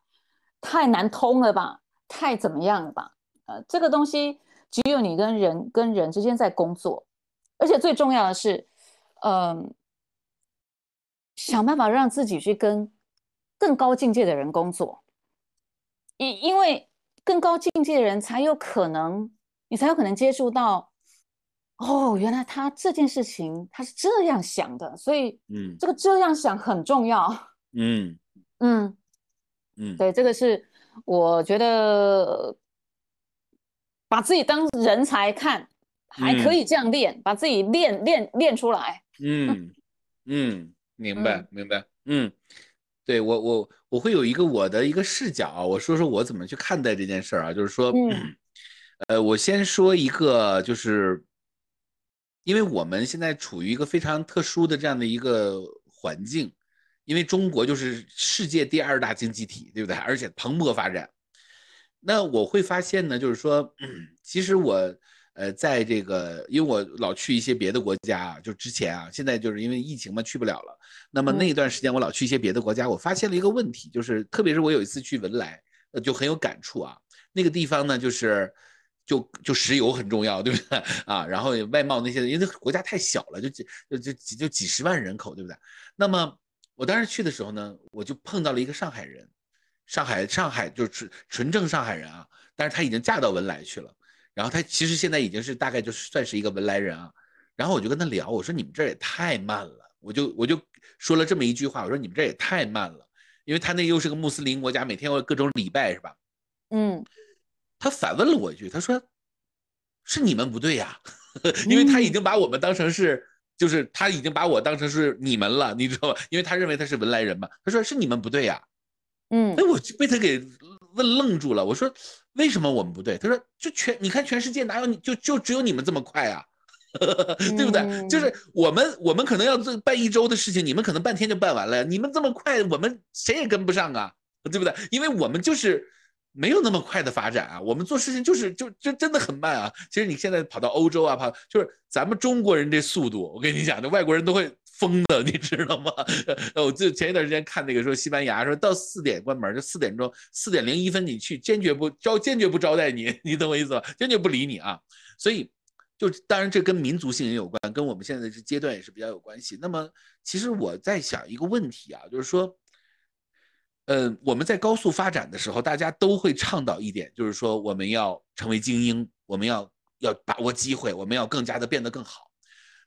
太难通了吧，太怎么样了吧？呃，这个东西只有你跟人跟人之间在工作，而且最重要的是，嗯、想办法让自己去跟更高境界的人工作，因因为更高境界的人才有可能，你才有可能接触到，哦，原来他这件事情他是这样想的，所以嗯。这个这样想很重要。嗯。(laughs) 嗯，嗯。对，这个是我觉得把自己当人才看，还可以这样练，把自己练练练出来。嗯 (laughs) 嗯，明白嗯明白，嗯，对我我我会有一个我的一个视角啊，我说说我怎么去看待这件事儿啊，就是说，嗯 (clears throat) 呃，我先说一个，就是因为我们现在处于一个非常特殊的这样的一个环境，因为中国就是世界第二大经济体，对不对？而且蓬勃发展。那我会发现呢，就是说，(clears throat) 其实我呃，在这个，因为我老去一些别的国家啊，就之前啊，现在就是因为疫情嘛，去不了了。那么那段时间我老去一些别的国家，我发现了一个问题，就是特别是我有一次去文莱，呃就很有感触啊。那个地方呢，就是就就石油很重要，对不对 (laughs) 啊？然后外贸那些，因为国家太小了，就几就就几就几十万人口，对不对？那么我当时去的时候呢，我就碰到了一个上海人，上海上海就是纯纯正上海人啊，但是他已经嫁到文莱去了，然后他其实现在已经是大概就是算是一个文莱人啊。然后我就跟他聊，我说你们这也太慢了，我就我就说了这么一句话，我说你们这也太慢了，因为他那又是个穆斯林国家，每天要各种礼拜是吧？嗯，他反问了我一句，他说是你们不对呀，(laughs) 因为他已经把我们当成是，就是他已经把我当成是你们了，你知道吧？因为他认为他是文莱人嘛，他说是你们不对呀，嗯，哎，我就被他给问愣住了，我说为什么我们不对？他说就全你看全世界哪有你就就只有你们这么快啊？(laughs) 对不对？就是我们，我们可能要做办一周的事情，你们可能半天就办完了。你们这么快，我们谁也跟不上啊，对不对？因为我们就是没有那么快的发展啊，我们做事情就是就就真的很慢啊。其实你现在跑到欧洲啊，跑就是咱们中国人这速度，我跟你讲，那外国人都会疯的，你知道吗？(laughs) 我就前一段时间看那个说西班牙说到四点关门，就四点钟四点零一分你去，坚决不招，坚决不招待你，(laughs) 你懂我意思吧？坚决不理你啊，所以。就当然，这跟民族性也有关，跟我们现在这阶段也是比较有关系。那么，其实我在想一个问题啊，就是说，嗯，我们在高速发展的时候，大家都会倡导一点，就是说我们要成为精英，我们要要把握机会，我们要更加的变得更好。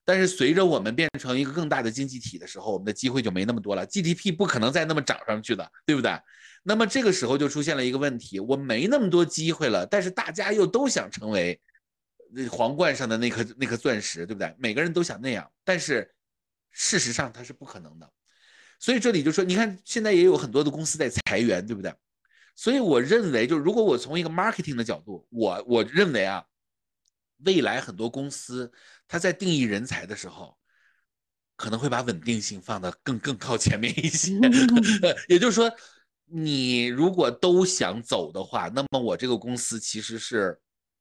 但是随着我们变成一个更大的经济体的时候，我们的机会就没那么多了，GDP 不可能再那么涨上去的，对不对？那么这个时候就出现了一个问题，我没那么多机会了，但是大家又都想成为。那皇冠上的那颗那颗钻石，对不对？每个人都想那样，但是事实上它是不可能的。所以这里就说，你看现在也有很多的公司在裁员，对不对？所以我认为，就如果我从一个 marketing 的角度，我我认为啊，未来很多公司它在定义人才的时候，可能会把稳定性放得更更靠前面一些。(laughs) 也就是说，你如果都想走的话，那么我这个公司其实是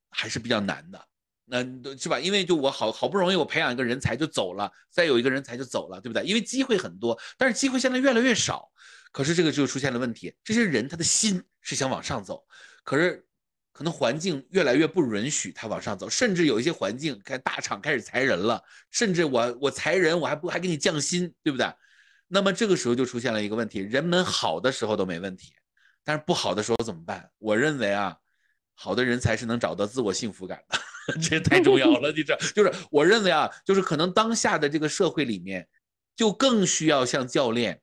还是比较难的。那是吧？因为就我好好不容易我培养一个人才就走了，再有一个人才就走了，对不对？因为机会很多，但是机会现在越来越少。可是这个就出现了问题，这些人他的心是想往上走，可是可能环境越来越不允许他往上走，甚至有一些环境，开大厂开始裁人了，甚至我我裁人我还不还给你降薪，对不对？那么这个时候就出现了一个问题，人们好的时候都没问题，但是不好的时候怎么办？我认为啊，好的人才是能找到自我幸福感的。(laughs) 这太重要了，你这，就是我认为啊，就是可能当下的这个社会里面，就更需要像教练，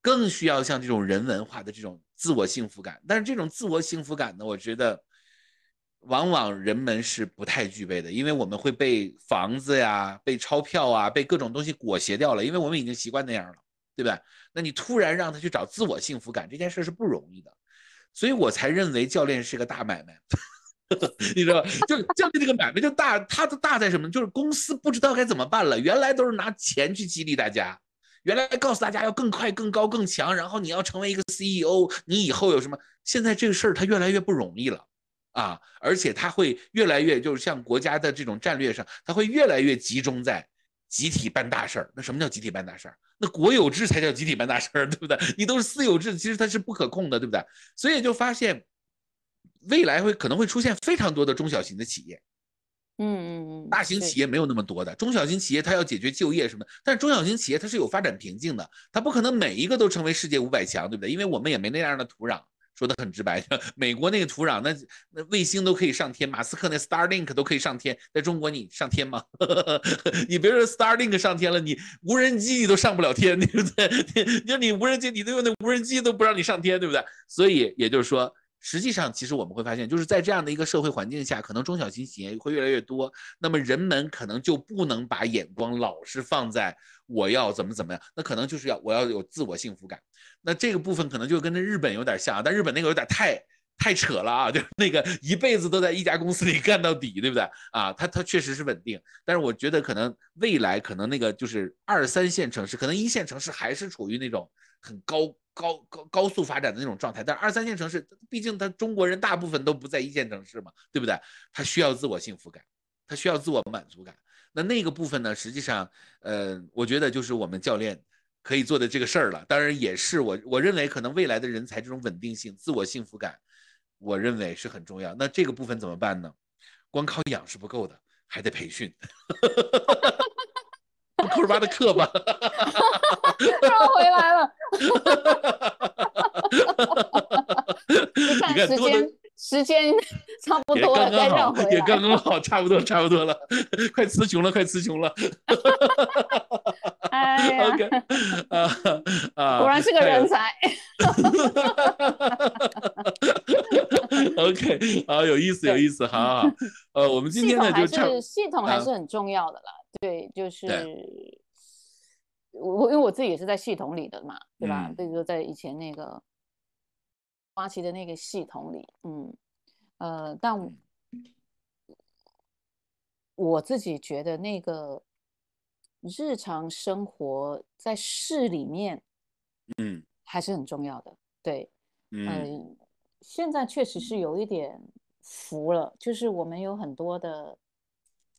更需要像这种人文化的这种自我幸福感。但是这种自我幸福感呢，我觉得往往人们是不太具备的，因为我们会被房子呀、被钞票啊、被各种东西裹挟掉了，因为我们已经习惯那样了，对吧？那你突然让他去找自我幸福感，这件事是不容易的，所以我才认为教练是个大买卖。(laughs) 你知道吧？就教练这个买卖就大，它的大在什么？就是公司不知道该怎么办了。原来都是拿钱去激励大家，原来告诉大家要更快、更高、更强，然后你要成为一个 CEO，你以后有什么？现在这个事儿它越来越不容易了啊！而且它会越来越，就是像国家的这种战略上，它会越来越集中在集体办大事儿。那什么叫集体办大事儿？那国有制才叫集体办大事儿，对不对？你都是私有制，其实它是不可控的，对不对？所以就发现。未来会可能会出现非常多的中小型的企业，嗯嗯嗯，大型企业没有那么多的，中小型企业它要解决就业什么，但是中小型企业它是有发展瓶颈的，它不可能每一个都成为世界五百强，对不对？因为我们也没那样的土壤，说的很直白，(laughs) 美国那个土壤，那那卫星都可以上天，马斯克那 Starlink 都可以上天，在中国你上天吗？(laughs) 你别说 Starlink 上天了，你无人机你都上不了天，(laughs) 对不对？你说你无人机，你都用那无人机都不让你上天，对不对？所以也就是说。实际上，其实我们会发现，就是在这样的一个社会环境下，可能中小型企业会越来越多。那么人们可能就不能把眼光老是放在我要怎么怎么样，那可能就是要我要有自我幸福感。那这个部分可能就跟那日本有点像，但日本那个有点太太扯了啊，(laughs) 就那个一辈子都在一家公司里干到底，对不对啊？它它确实是稳定，但是我觉得可能未来可能那个就是二三线城市，可能一线城市还是处于那种很高。高高高速发展的那种状态，但二三线城市，毕竟他中国人大部分都不在一线城市嘛，对不对？他需要自我幸福感，他需要自我满足感。那那个部分呢，实际上，呃，我觉得就是我们教练可以做的这个事儿了。当然，也是我我认为可能未来的人才这种稳定性、自我幸福感，我认为是很重要。那这个部分怎么办呢？光靠养是不够的，还得培训。(laughs) 扣儿八的课吧，又回来了。(laughs) 你看时间，时间 (laughs) 差不多了，再绕回来。也刚刚好，差不多，差不多了，(laughs) 快词穷了，快词穷了。哎呀，(laughs) OK，啊啊，果然是个人才。OK，好，有意思，有意思，好好好。呃，我们今天呢就是系统还是很重要的啦。对，就是我因为我自己也是在系统里的嘛，对吧？嗯比如说在以前那个花旗的那个系统里，嗯，呃，但嗯我自己觉得那个日常生活在市里面，嗯。还是很重要的。对，嗯。呃，现在确实是有一点浮了，就是我们有很多的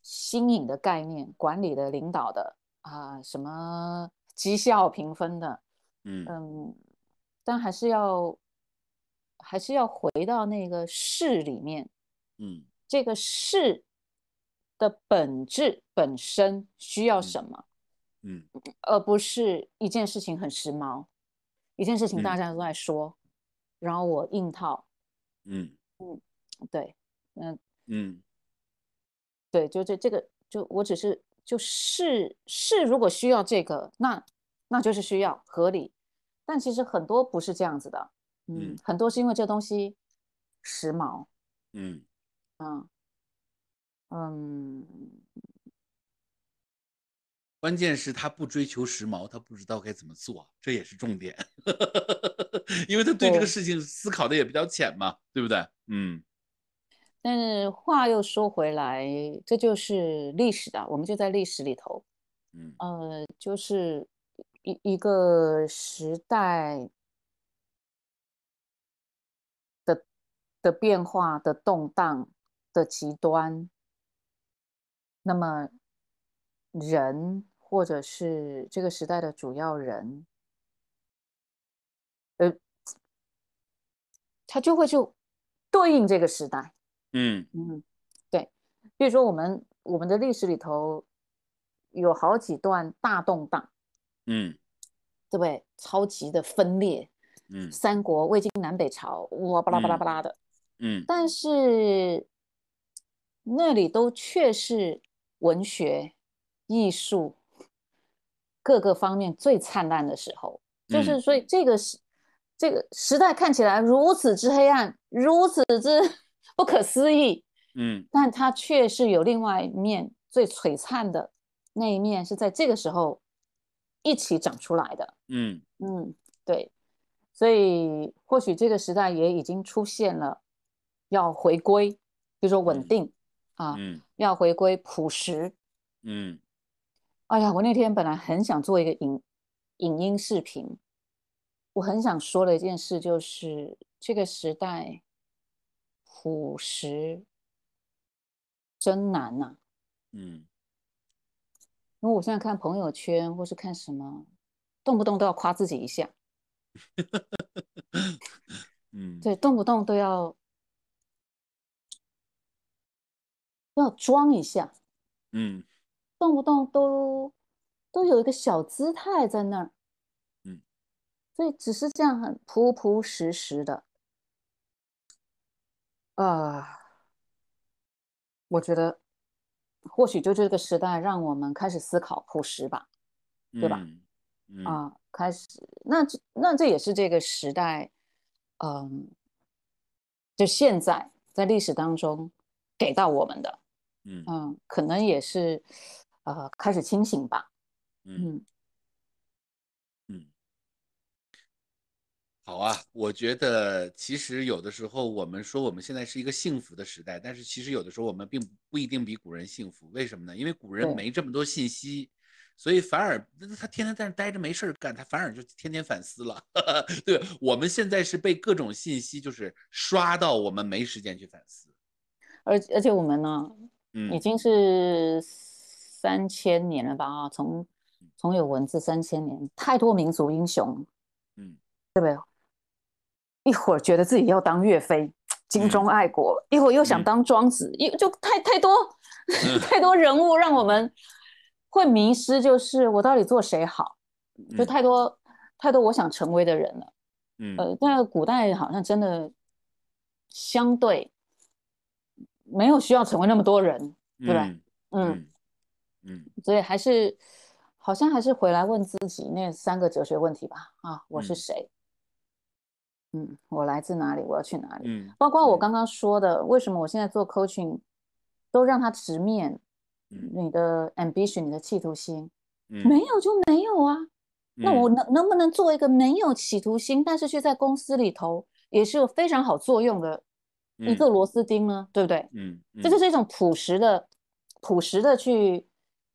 新颖的概念，管理的、领导的啊、什么绩效评分的，嗯。嗯，但还是要还是要回到那个事里面，嗯。这个事的本质本身需要什么，嗯。而不是一件事情很时髦，一件事情大嗯家都在说，然后我硬套，嗯。嗯对，嗯，嗯。对，就这这个，就我只是就是是，如果需要这个，那那就是需要合理，但其实很多不是这样子的，嗯。嗯，很多是因为这东西时髦，嗯。嗯嗯，关键是他不追求时髦，他不知道该怎么做，这也是重点。(laughs) 因为他对这个事情思考的也比较浅嘛，对不对？嗯。但是话又说回来，这就是历史的，我们就在历史里头，嗯。呃，就是一一个时代的的变化的动荡的极端，那么人或者是这个时代的主要人，呃，他就会就对应这个时代。嗯嗯，对，比如说我们我们的历史里头有好几段大动荡，嗯对不对？超级的分裂，嗯三国、魏晋南北朝，哇巴拉巴拉巴拉的，嗯。但是那里都却是文学、艺术各个方面最灿烂的时候，就是嗯所以这个时这个时代看起来如此之黑暗，如此之 (laughs) 不可思议，嗯。但它却是有另外一面最璀璨的那一面，是在这个时候一起长出来的。嗯。嗯，对，所以或许这个时代也已经出现了要回归，比如说稳嗯定啊，嗯要回归朴实。嗯。哎呀，我那天本来很想做一个影影音视频，我很想说的一件事就是这个时代朴实真难呐、嗯。因为我现在看朋友圈或是看什么，动不动都要夸自己一下，(laughs) 嗯。对，动不动都要要装一下，嗯。动不动都都有一个小姿态在那儿，嗯，所以只是这样很朴朴实实的，啊、我觉得或许就这个时代让我们开始思考朴实吧，对吧嗯嗯。啊，开始，那这那这也是这个时代，嗯，就现在在历史当中给到我们的，嗯嗯，可能也是呃开始清醒吧，嗯嗯嗯，好啊，我觉得其实有的时候我们说我们现在是一个幸福的时代，但是其实有的时候我们并不不一定比古人幸福，为什么呢？因为古人没这么多信息，所以反而那他天天在那待着没事儿干，他反而就天天反思了。(laughs) 对，我们现在是被各种信息就是刷到，我们没时间去反思。而而且我们呢，已嗯经是三千年了吧啊，从从有文字三千年，太多民族英雄，嗯。对不对？一会儿觉得自己要当岳飞，精忠爱国，一会儿又想嗯。当庄子，一就太太多嗯。(laughs) 太多人物让我们会迷失，就是我到底做谁好？就嗯。太多太多我想成为的人了。嗯。呃，但古代好像真的相对没有需要成为那么多人，对吧？嗯嗯，所以还是好像还是回来问自己那三个哲学问题吧。啊，我是嗯谁？嗯，我来自哪里？我要去哪里？嗯，包括我嗯刚刚说的，为什么我现在做 coaching 都让他直面嗯你的 ambition，你的企图心，嗯没有就没有啊。那嗯我能能不能做一个没有企图心，但是却在公司里头也是有非常好作用的一个螺丝钉呢？对不对？嗯，这就是一种朴实的、朴实的去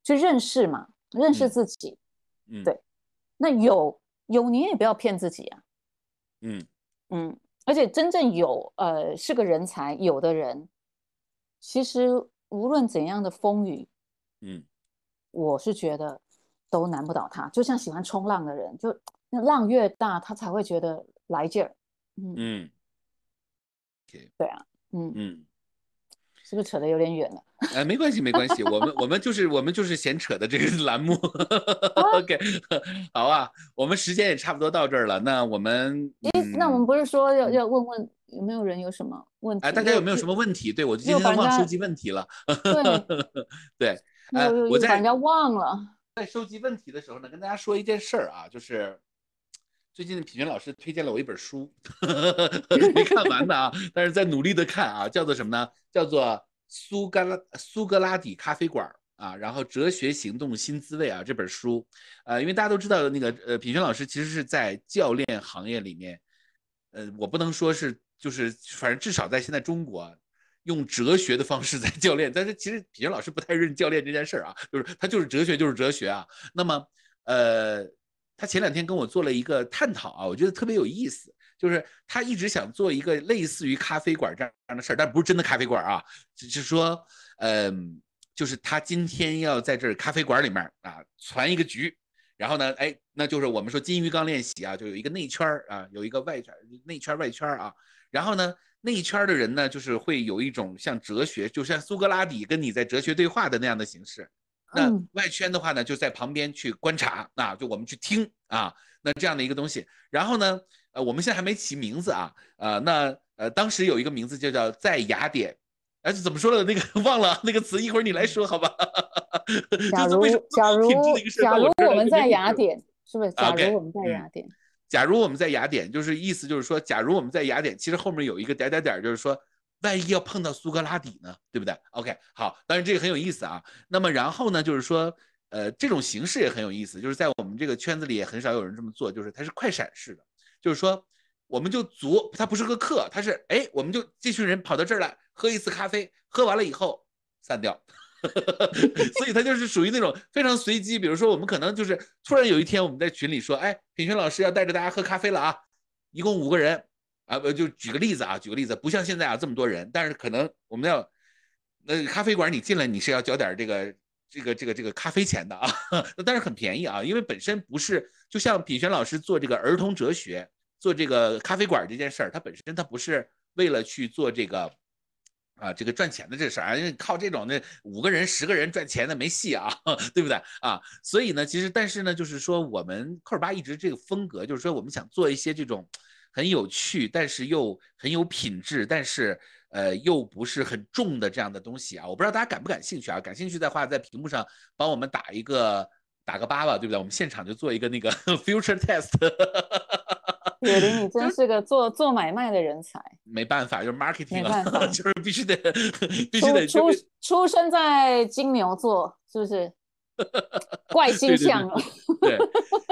去认识嘛，认识嗯自己。嗯对那有有，你也不要骗自己啊。嗯嗯，而且真正有呃是个人才有的人，其实无论怎样的风雨，嗯我是觉得都难不倒他。就像喜欢冲浪的人，就那浪越大，他才会觉得来劲儿。嗯，嗯对啊，嗯，嗯，是不是扯得有点远了？(laughs) 哎，没关系没关系，我们我们就是我们就是闲扯的这个 (laughs) 栏目，(laughs) OK，好啊，我们时间也差不多到这儿了，那我们诶，那我嗯们不是说要要问问有没有人有什么问题？哎，大家有没有什么？问题？对我今又把人家天忘收集问题了，对，对，呃又又我在人家忘了。在收集问题的时候呢，跟大家说一件事儿啊，就是最近的品源老师推荐了我一本书，(laughs) 没看完的啊，但是在努力的看啊，叫做什么呢？叫做苏格拉苏格拉底咖啡馆啊，然后哲学行动新滋味啊这本书，呃，因为大家都知道那个呃品源老师其实是在教练行业里面，呃，我不能说是就是反正至少在现在中国。用哲学的方式在教练，但是其实品源老师不太认教练这件事儿啊，就是他就是哲学就是哲学啊。那么，呃，他前两天跟我做了一个探讨啊，我觉得特别有意思，就是他一直想做一个类似于咖啡馆这样的事儿，但不是真的咖啡馆啊，只是说，嗯、就是他今天要在这儿咖啡馆里面啊传一个局。然后呢，哎，那就是我们说金鱼缸练习啊，就有一个内圈儿啊，有一个外圈，内圈外圈啊。然后呢，内圈的人呢，就是会有一种像哲学，就像苏格拉底跟你在哲学对话的那样的形式。那嗯外圈的话呢，就在旁边去观察啊，就我们去听啊，那这样的一个东西。然后呢，呃，我们现在还没起名字啊，呃，那呃，当时有一个名字就叫在雅典，哎，怎么说了？那个 (laughs) 忘了那个词，一会儿你来说好吧？假如假如假如我们在雅典，是不是？假如我们在嗯雅典，假如我们在雅典，就是意思就是说，假如我们在雅典，其实后面有一个点点点，就是说，万一要碰到苏格拉底呢，对不对？OK，好，当然这个很有意思啊。那么然后呢，就是说，呃，这种形式也很有意思，就是在我们这个圈子里也很少有人这么做，就是它是快闪式的，就是说，我们就足，它不是个课，它是哎，我们就这群人跑到这儿来喝一次咖啡，喝完了以后散掉。(laughs) 所以它就是属于那种非常随机，比如说我们可能就是突然有一天我们在群里说，哎，品轩老师要带着大家喝咖啡了啊，一共五个人啊，不就举个例子啊，举个例子，不像现在啊这么多人，但是可能我们要那咖啡馆你进来你是要交点这个这个这个这个咖啡钱的啊，(laughs) 但是很便宜啊，因为本身不是就像品轩老师做这个儿童哲学，做这个咖啡馆这件事儿，它本身它不是为了去做这个。啊，这个赚钱的这事儿啊，因为靠这种那五个人、十个人赚钱的没戏啊，(laughs) 对不对啊？所以呢，其实但是呢，就是说我们扣尔巴一直这个风格，就是说我们想做一些这种很有趣，但是又很有品质，但是呃又不是很重的这样的东西啊。我不知道大家感不感兴趣啊？感兴趣的话，在屏幕上帮我们打一个打个八吧，对不对？我们现场就做一个那个 (laughs) future test。(laughs) 野林，你真是个做做买卖的人才，没办法，就是 marketing 没办法啊，(laughs) 就是必须得必须得出出出生在金牛座，是不是？怪星象了。对，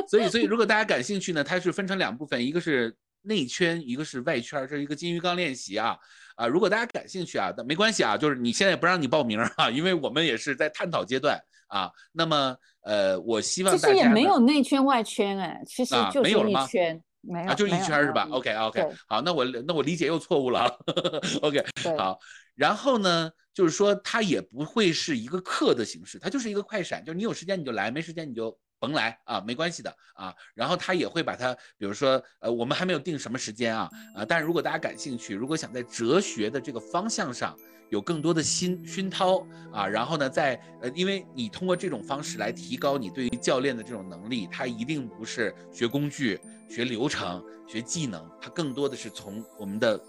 所以所以如果大家感兴趣呢，它是分成两部分，一个是内圈，一个是外圈，这是一个金鱼缸练习啊啊！如果大家感兴趣啊，那没关系啊，就是你现在不让你报名啊，因为我们也是在探讨阶段啊。那么呃，我希望其大家其实也没有内圈外圈哎，其实啊就是没有一圈，没有啊，就一圈儿是吧？OK OK，好，那我那我理解又错误了，(laughs) OK (laughs) 好。然后呢，就是说它也不会是一个课的形式，它就是一个快闪，就是你有时间你就来，没时间你就甭来啊，没关系的啊。然后他也会把它，比如说，呃，我们还没有定什么时间啊，啊，但是如果大家感兴趣，如果想在哲学的这个方向上有更多的熏熏陶啊，然后呢，在呃，因为你通过这种方式来提高你对于教练的这种能力，它一定不是学工具、学流程、学技能，它更多的是从我们的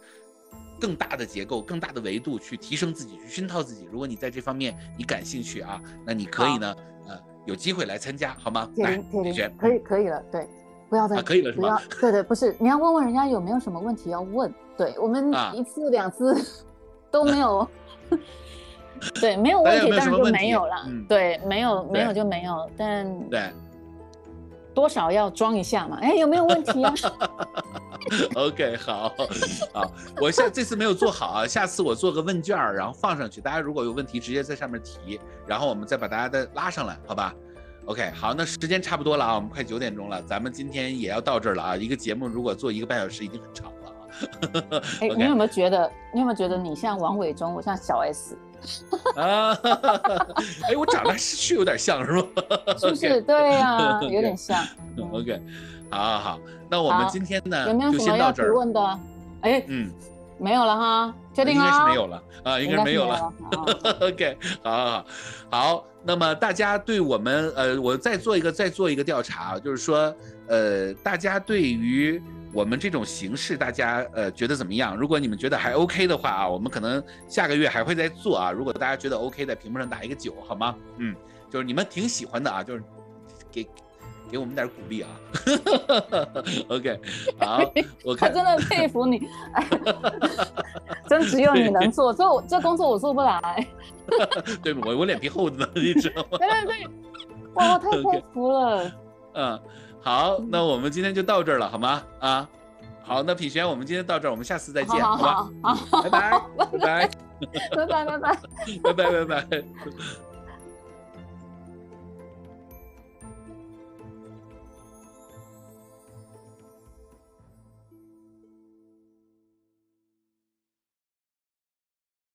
更大的结构、更大的维度去提升自己、去熏陶自己。如果你在这方面你感兴趣啊，那你可以呢，呃。有机会来参加好吗？来，铁林，可以可以了，对，不要再可以了是吧？对对，不是，你要问问人家有没有什么问题要问。对我们一次两次 (laughs) 都没有，(laughs) 对，没有问题当然就没有了。对，没有没有就没有，但对。多少要装一下嘛？哎，有没有问题啊 (laughs) (laughs) OK，好，好，我下这次没有做好啊，下次我做个问卷然后放上去，大家如果有问题直接在上面提，然后我们再把大家的拉上来，好吧？OK，好，那时间差不多了啊，我们快九点钟了，咱们今天也要到这儿了啊。一个节目如果做一个半小时已经很长了啊。哎，你有没有觉得？你有没有觉得你像王伟忠，我像小 S？啊，(laughs) 哎，我长得是有点像，是吗？是不是？对呀，有点像。(laughs) OK，好，好，好，那我们今天呢，有没有什么要提问的？哎，嗯，没有了哈，确定了？应该是没有了啊，应该是没有了。(laughs) OK，好好好，好，那么大家对我们，呃，我再做一个，再做一个调查，就是说，呃，大家对于。我们这种形式，大家呃觉得怎么样？如果你们觉得还 OK 的话啊，我们可能下个月还会再做啊。如果大家觉得 OK，在屏幕上打一个九，好吗？嗯，就是你们挺喜欢的啊，就是给给我们点鼓励啊。(laughs) OK，(laughs) 好，我看真的佩服你，(laughs) 真只有你能做，这这工作我做不来。对，我我脸皮厚的呢，你知道吗？对对对，哇，太佩服了。嗯。好，那我们今天就到这儿了，好吗？啊，好，那品璇，我们今天到这儿，我们下次再见，好吧？好，拜拜，拜拜，拜拜，拜拜，拜拜，拜拜。